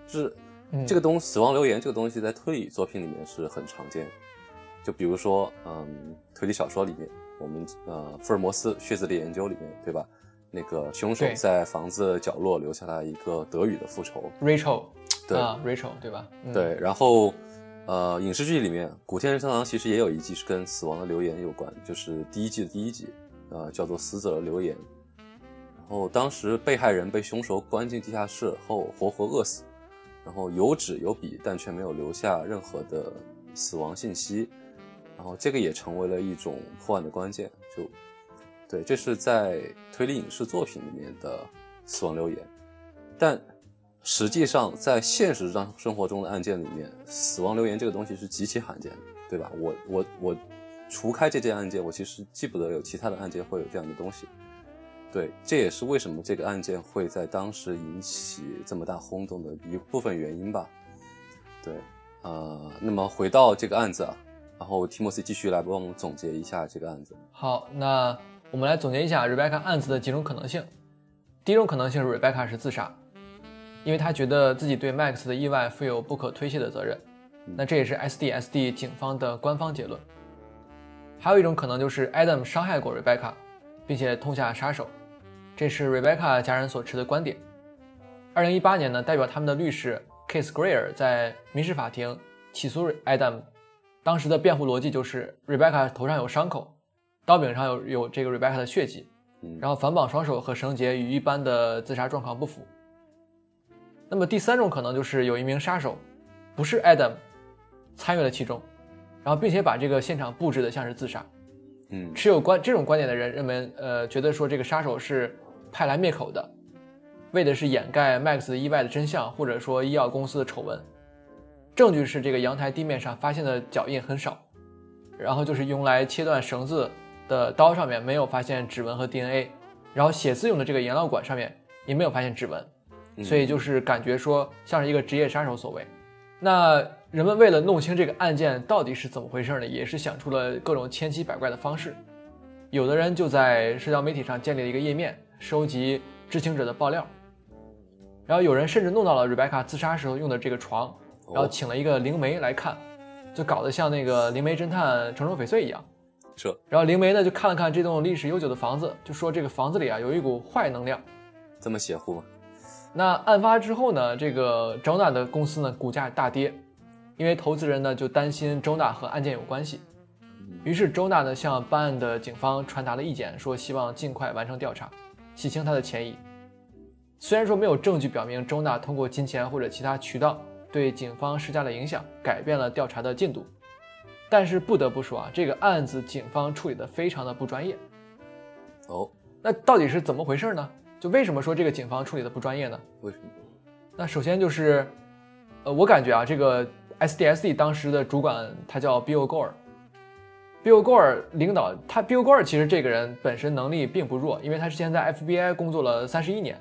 就是。这个东死亡留言这个东西在推理作品里面是很常见，就比如说，嗯，推理小说里面，我们呃福尔摩斯血字的研究里面，对吧？那个凶手在房子角落留下了一个德语的复仇，Rachel，对啊，Rachel，对吧？对，然后呃影视剧里面，古天乐三郎其实也有一季是跟死亡的留言有关，就是第一季的第一集，呃叫做死者的留言，然后当时被害人被凶手关进地下室后活活饿死。然后有纸有笔，但却没有留下任何的死亡信息。然后这个也成为了一种破案的关键。就，对，这是在推理影视作品里面的死亡留言。但实际上，在现实上生活中的案件里面，死亡留言这个东西是极其罕见的，对吧？我我我，除开这件案件，我其实记不得有其他的案件会有这样的东西。对，这也是为什么这个案件会在当时引起这么大轰动的一部分原因吧。对，呃，那么回到这个案子啊，然后提莫西继续来帮我们总结一下这个案子。好，那我们来总结一下 Rebecca 案子的几种可能性。第一种可能性是 Rebecca 是自杀，因为他觉得自己对 Max 的意外负有不可推卸的责任。那这也是 SDSD 警方的官方结论。还有一种可能就是 Adam 伤害过 Rebecca，并且痛下杀手，这是 Rebecca 家人所持的观点。二零一八年呢，代表他们的律师 Case Greer 在民事法庭起诉 Adam，当时的辩护逻辑就是 Rebecca 头上有伤口，刀柄上有有这个 Rebecca 的血迹，然后反绑双手和绳结与一般的自杀状况不符。那么第三种可能就是有一名杀手，不是 Adam，参与了其中。然后，并且把这个现场布置的像是自杀。嗯，持有观这种观点的人认为，呃，觉得说这个杀手是派来灭口的，为的是掩盖 Max 意外的真相，或者说医药公司的丑闻。证据是这个阳台地面上发现的脚印很少，然后就是用来切断绳子的刀上面没有发现指纹和 DNA，然后写字用的这个颜料管上面也没有发现指纹，所以就是感觉说像是一个职业杀手所为。那。人们为了弄清这个案件到底是怎么回事呢，也是想出了各种千奇百怪的方式。有的人就在社交媒体上建立了一个页面，收集知情者的爆料。然后有人甚至弄到了 Rebecca 自杀时候用的这个床，然后请了一个灵媒来看，就搞得像那个灵媒侦探城中翡翠一样。是。然后灵媒呢就看了看这栋历史悠久的房子，就说这个房子里啊有一股坏能量。这么邪乎吗？那案发之后呢，这个 Jonah 的公司呢股价大跌。因为投资人呢就担心周娜和案件有关系，于是周娜呢向办案的警方传达了意见，说希望尽快完成调查，洗清他的嫌疑。虽然说没有证据表明周娜通过金钱或者其他渠道对警方施加了影响，改变了调查的进度，但是不得不说啊，这个案子警方处理的非常的不专业。哦，那到底是怎么回事呢？就为什么说这个警方处理的不专业呢？为什么？那首先就是，呃，我感觉啊，这个。SDSD 当时的主管他叫 Bill Gore，Bill Gore 领导他 Bill Gore 其实这个人本身能力并不弱，因为他之前在 FBI 工作了三十一年。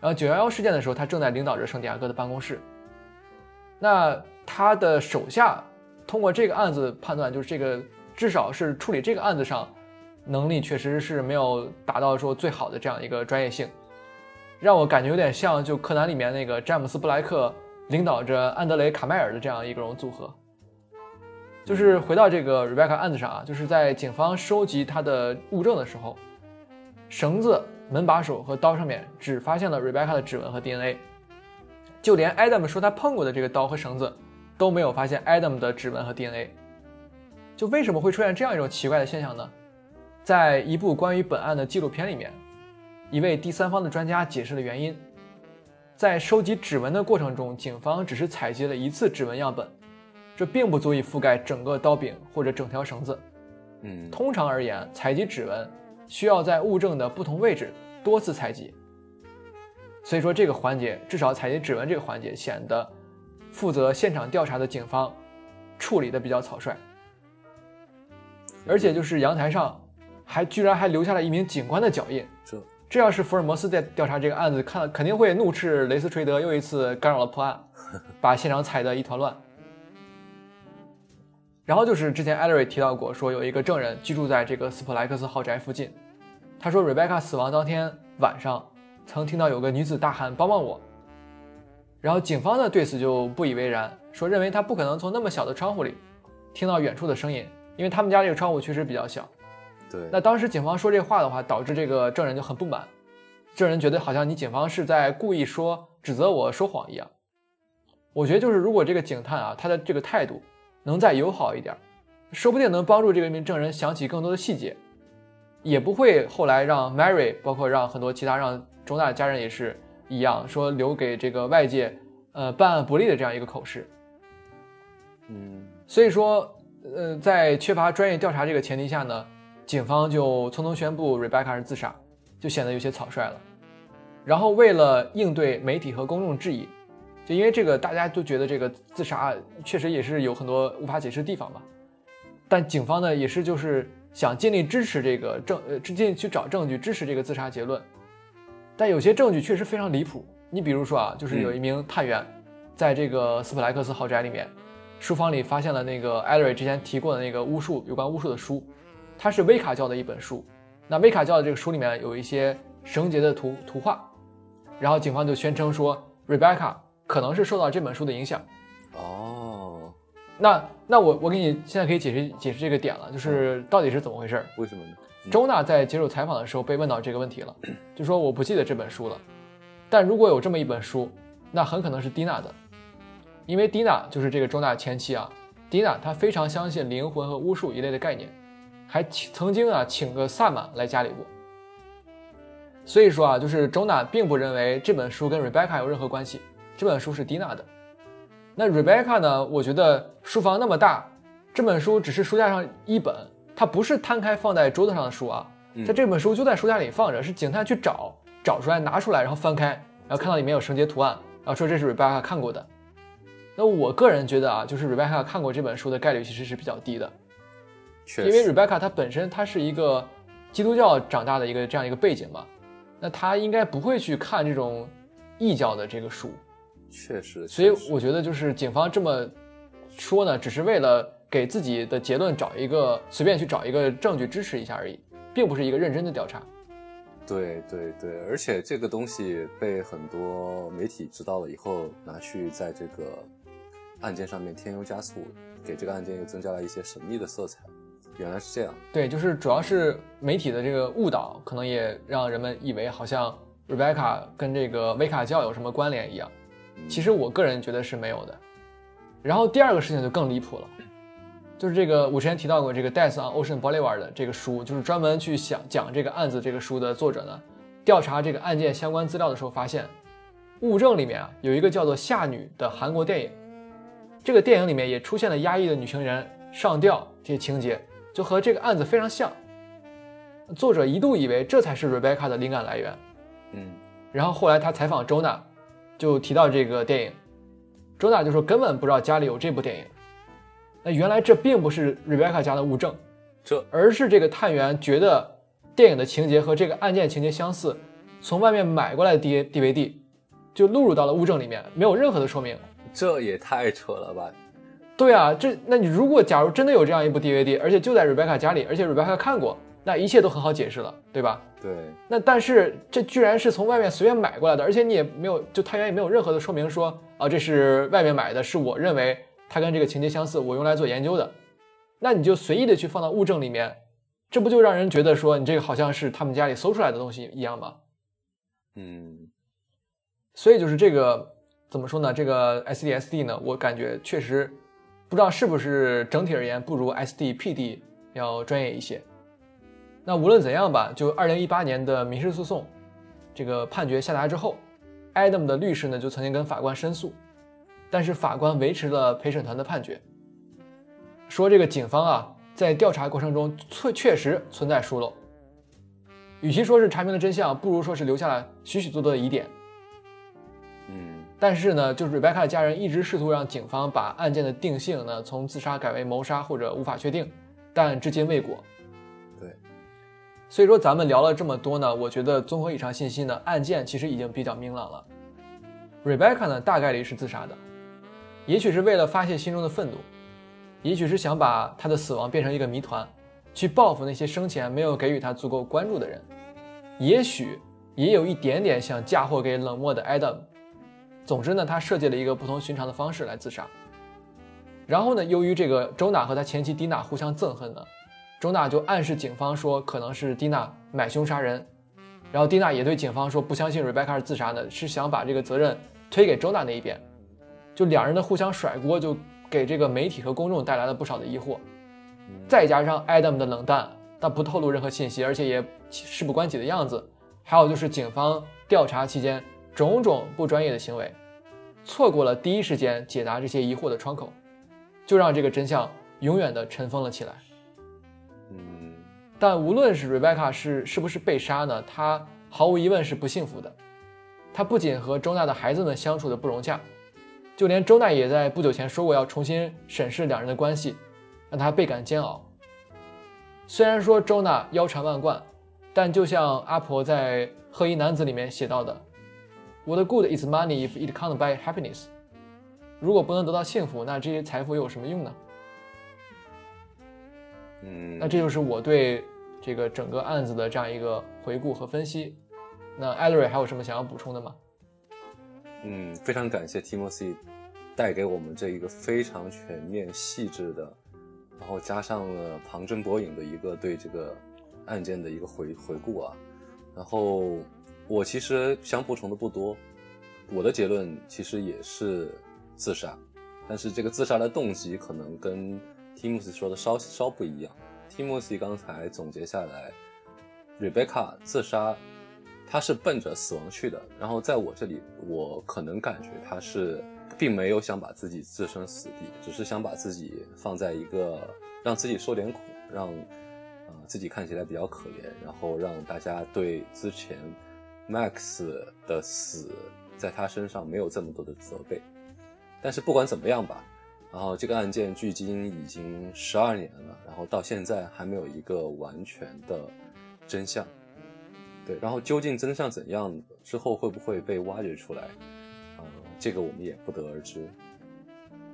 然后九幺幺事件的时候，他正在领导着圣地亚哥的办公室。那他的手下通过这个案子判断，就是这个至少是处理这个案子上能力确实是没有达到说最好的这样一个专业性，让我感觉有点像就柯南里面那个詹姆斯布莱克。领导着安德雷·卡迈尔的这样一种组合，就是回到这个 Rebecca 案子上啊，就是在警方收集他的物证的时候，绳子、门把手和刀上面只发现了 Rebecca 的指纹和 DNA，就连 Adam 说他碰过的这个刀和绳子都没有发现 Adam 的指纹和 DNA。就为什么会出现这样一种奇怪的现象呢？在一部关于本案的纪录片里面，一位第三方的专家解释了原因。在收集指纹的过程中，警方只是采集了一次指纹样本，这并不足以覆盖整个刀柄或者整条绳子。嗯，通常而言，采集指纹需要在物证的不同位置多次采集。所以说，这个环节至少采集指纹这个环节显得负责现场调查的警方处理的比较草率。而且，就是阳台上还居然还留下了一名警官的脚印。这。这要是福尔摩斯在调查这个案子，看了肯定会怒斥雷斯垂德又一次干扰了破案，[LAUGHS] 把现场踩得一团乱。然后就是之前艾瑞提到过，说有一个证人居住在这个斯普莱克斯豪宅附近，他说瑞贝卡死亡当天晚上曾听到有个女子大喊“帮帮我”。然后警方呢对此就不以为然，说认为他不可能从那么小的窗户里听到远处的声音，因为他们家这个窗户确实比较小。对，那当时警方说这话的话，导致这个证人就很不满，证人觉得好像你警方是在故意说指责我说谎一样。我觉得就是如果这个警探啊，他的这个态度能再友好一点，说不定能帮助这个名证人想起更多的细节，也不会后来让 Mary，包括让很多其他让中大的家人也是一样，说留给这个外界呃办案不利的这样一个口实。嗯，所以说呃，在缺乏专业调查这个前提下呢。警方就匆匆宣布 Rebecca 是自杀，就显得有些草率了。然后为了应对媒体和公众质疑，就因为这个大家都觉得这个自杀确实也是有很多无法解释的地方嘛。但警方呢也是就是想尽力支持这个证，呃，尽力去找证据支持这个自杀结论。但有些证据确实非常离谱。你比如说啊，就是有一名探员在这个斯普莱克斯豪宅里面，书房里发现了那个艾瑞之前提过的那个巫术有关巫术的书，它是威卡教的一本书。那威卡教的这个书里面有一些绳结的图图画，然后警方就宣称说，Rebecca 可能是受到这本书的影响。哦，那那我我给你现在可以解释解释这个点了，就是到底是怎么回事？为什么呢？周娜在接受采访的时候被问到这个问题了，就说我不记得这本书了，但如果有这么一本书，那很可能是蒂娜的，因为蒂娜就是这个周娜前妻啊。蒂娜她非常相信灵魂和巫术一类的概念，还曾经啊请个萨满来家里过。所以说啊，就是周娜并不认为这本书跟 Rebecca 有任何关系，这本书是蒂娜的。那 Rebecca 呢？我觉得书房那么大，这本书只是书架上一本。它不是摊开放在桌子上的书啊，在这本书就在书架里放着，是警探去找找出来拿出来，然后翻开，然后看到里面有绳结图案，然后说这是 Rebecca 看过的。那我个人觉得啊，就是 Rebecca 看过这本书的概率其实是比较低的，确因为 Rebecca 她本身她是一个基督教长大的一个这样一个背景嘛，那她应该不会去看这种异教的这个书。确实，所以我觉得就是警方这么说呢，只是为了。给自己的结论找一个随便去找一个证据支持一下而已，并不是一个认真的调查。对对对，而且这个东西被很多媒体知道了以后，拿去在这个案件上面添油加醋，给这个案件又增加了一些神秘的色彩。原来是这样。对，就是主要是媒体的这个误导，可能也让人们以为好像 Rebecca 跟这个维卡教有什么关联一样。其实我个人觉得是没有的。然后第二个事情就更离谱了。就是这个，我之前提到过这个《Death on Ocean Boulevard》的这个书，就是专门去想讲这个案子。这个书的作者呢，调查这个案件相关资料的时候发现，物证里面啊有一个叫做《夏女》的韩国电影，这个电影里面也出现了压抑的女情人上吊这些情节，就和这个案子非常像。作者一度以为这才是 Rebecca 的灵感来源，嗯，然后后来他采访周娜，就提到这个电影，周娜就说根本不知道家里有这部电影。那原来这并不是 Rebecca 家的物证，这而是这个探员觉得电影的情节和这个案件情节相似，从外面买过来的 D DVD 就录入到了物证里面，没有任何的说明。这也太扯了吧？对啊，这那你如果假如真的有这样一部 DVD，而且就在 Rebecca 家里，而且 Rebecca 看过，那一切都很好解释了，对吧？对。那但是这居然是从外面随便买过来的，而且你也没有，就探员也没有任何的说明说啊，这是外面买的，是我认为。它跟这个情节相似，我用来做研究的，那你就随意的去放到物证里面，这不就让人觉得说你这个好像是他们家里搜出来的东西一样吗？嗯，所以就是这个怎么说呢？这个 SDSD 呢，我感觉确实不知道是不是整体而言不如 SDPD 要专业一些。那无论怎样吧，就二零一八年的民事诉讼这个判决下达之后，Adam 的律师呢就曾经跟法官申诉。但是法官维持了陪审团的判决，说这个警方啊在调查过程中确确实存在疏漏，与其说是查明了真相，不如说是留下了许许多多的疑点。嗯，但是呢，就是 Rebecca 的家人一直试图让警方把案件的定性呢从自杀改为谋杀或者无法确定，但至今未果。对，所以说咱们聊了这么多呢，我觉得综合以上信息呢，案件其实已经比较明朗了。Rebecca 呢大概率是自杀的。也许是为了发泄心中的愤怒，也许是想把他的死亡变成一个谜团，去报复那些生前没有给予他足够关注的人。也许也有一点点想嫁祸给冷漠的 Adam。总之呢，他设计了一个不同寻常的方式来自杀。然后呢，由于这个周娜和他前妻蒂娜互相憎恨呢，周娜就暗示警方说可能是蒂娜买凶杀人。然后蒂娜也对警方说不相信 Rebecca 是自杀的，是想把这个责任推给周娜那一边。就两人的互相甩锅，就给这个媒体和公众带来了不少的疑惑。再加上 Adam 的冷淡，他不透露任何信息，而且也事不关己的样子。还有就是警方调查期间种种不专业的行为，错过了第一时间解答这些疑惑的窗口，就让这个真相永远的尘封了起来。嗯，但无论是 Rebecca 是是不是被杀呢？她毫无疑问是不幸福的。她不仅和周娜的孩子们相处的不融洽。就连周娜也在不久前说过要重新审视两人的关系，让她倍感煎熬。虽然说周娜腰缠万贯，但就像阿婆在《贺衣男子》里面写到的：“What good is money if it can't buy happiness？” 如果不能得到幸福，那这些财富又有什么用呢？嗯，那这就是我对这个整个案子的这样一个回顾和分析。那艾瑞还有什么想要补充的吗？嗯，非常感谢 Timothy 带给我们这一个非常全面、细致的，然后加上了旁征博引的一个对这个案件的一个回回顾啊。然后我其实想补充的不多，我的结论其实也是自杀，但是这个自杀的动机可能跟 Timothy 说的稍稍不一样。Timothy 刚才总结下来，Rebecca 自杀。他是奔着死亡去的，然后在我这里，我可能感觉他是并没有想把自己置身死地，只是想把自己放在一个让自己受点苦，让呃自己看起来比较可怜，然后让大家对之前 Max 的死在他身上没有这么多的责备。但是不管怎么样吧，然后这个案件距今已经十二年了，然后到现在还没有一个完全的真相。对，然后究竟真相怎样，之后会不会被挖掘出来？嗯，这个我们也不得而知。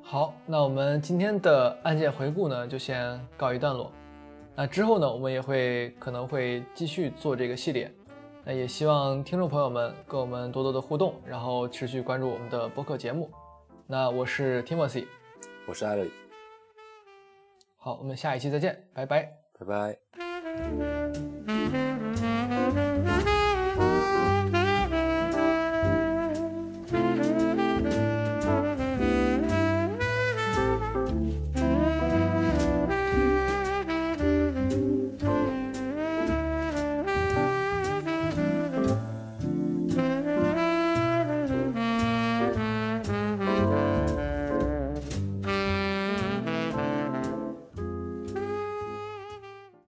好，那我们今天的案件回顾呢，就先告一段落。那之后呢，我们也会可能会继续做这个系列。那也希望听众朋友们跟我们多多的互动，然后持续关注我们的播客节目。那我是 Timothy，我是艾瑞。好，我们下一期再见，拜拜，拜拜。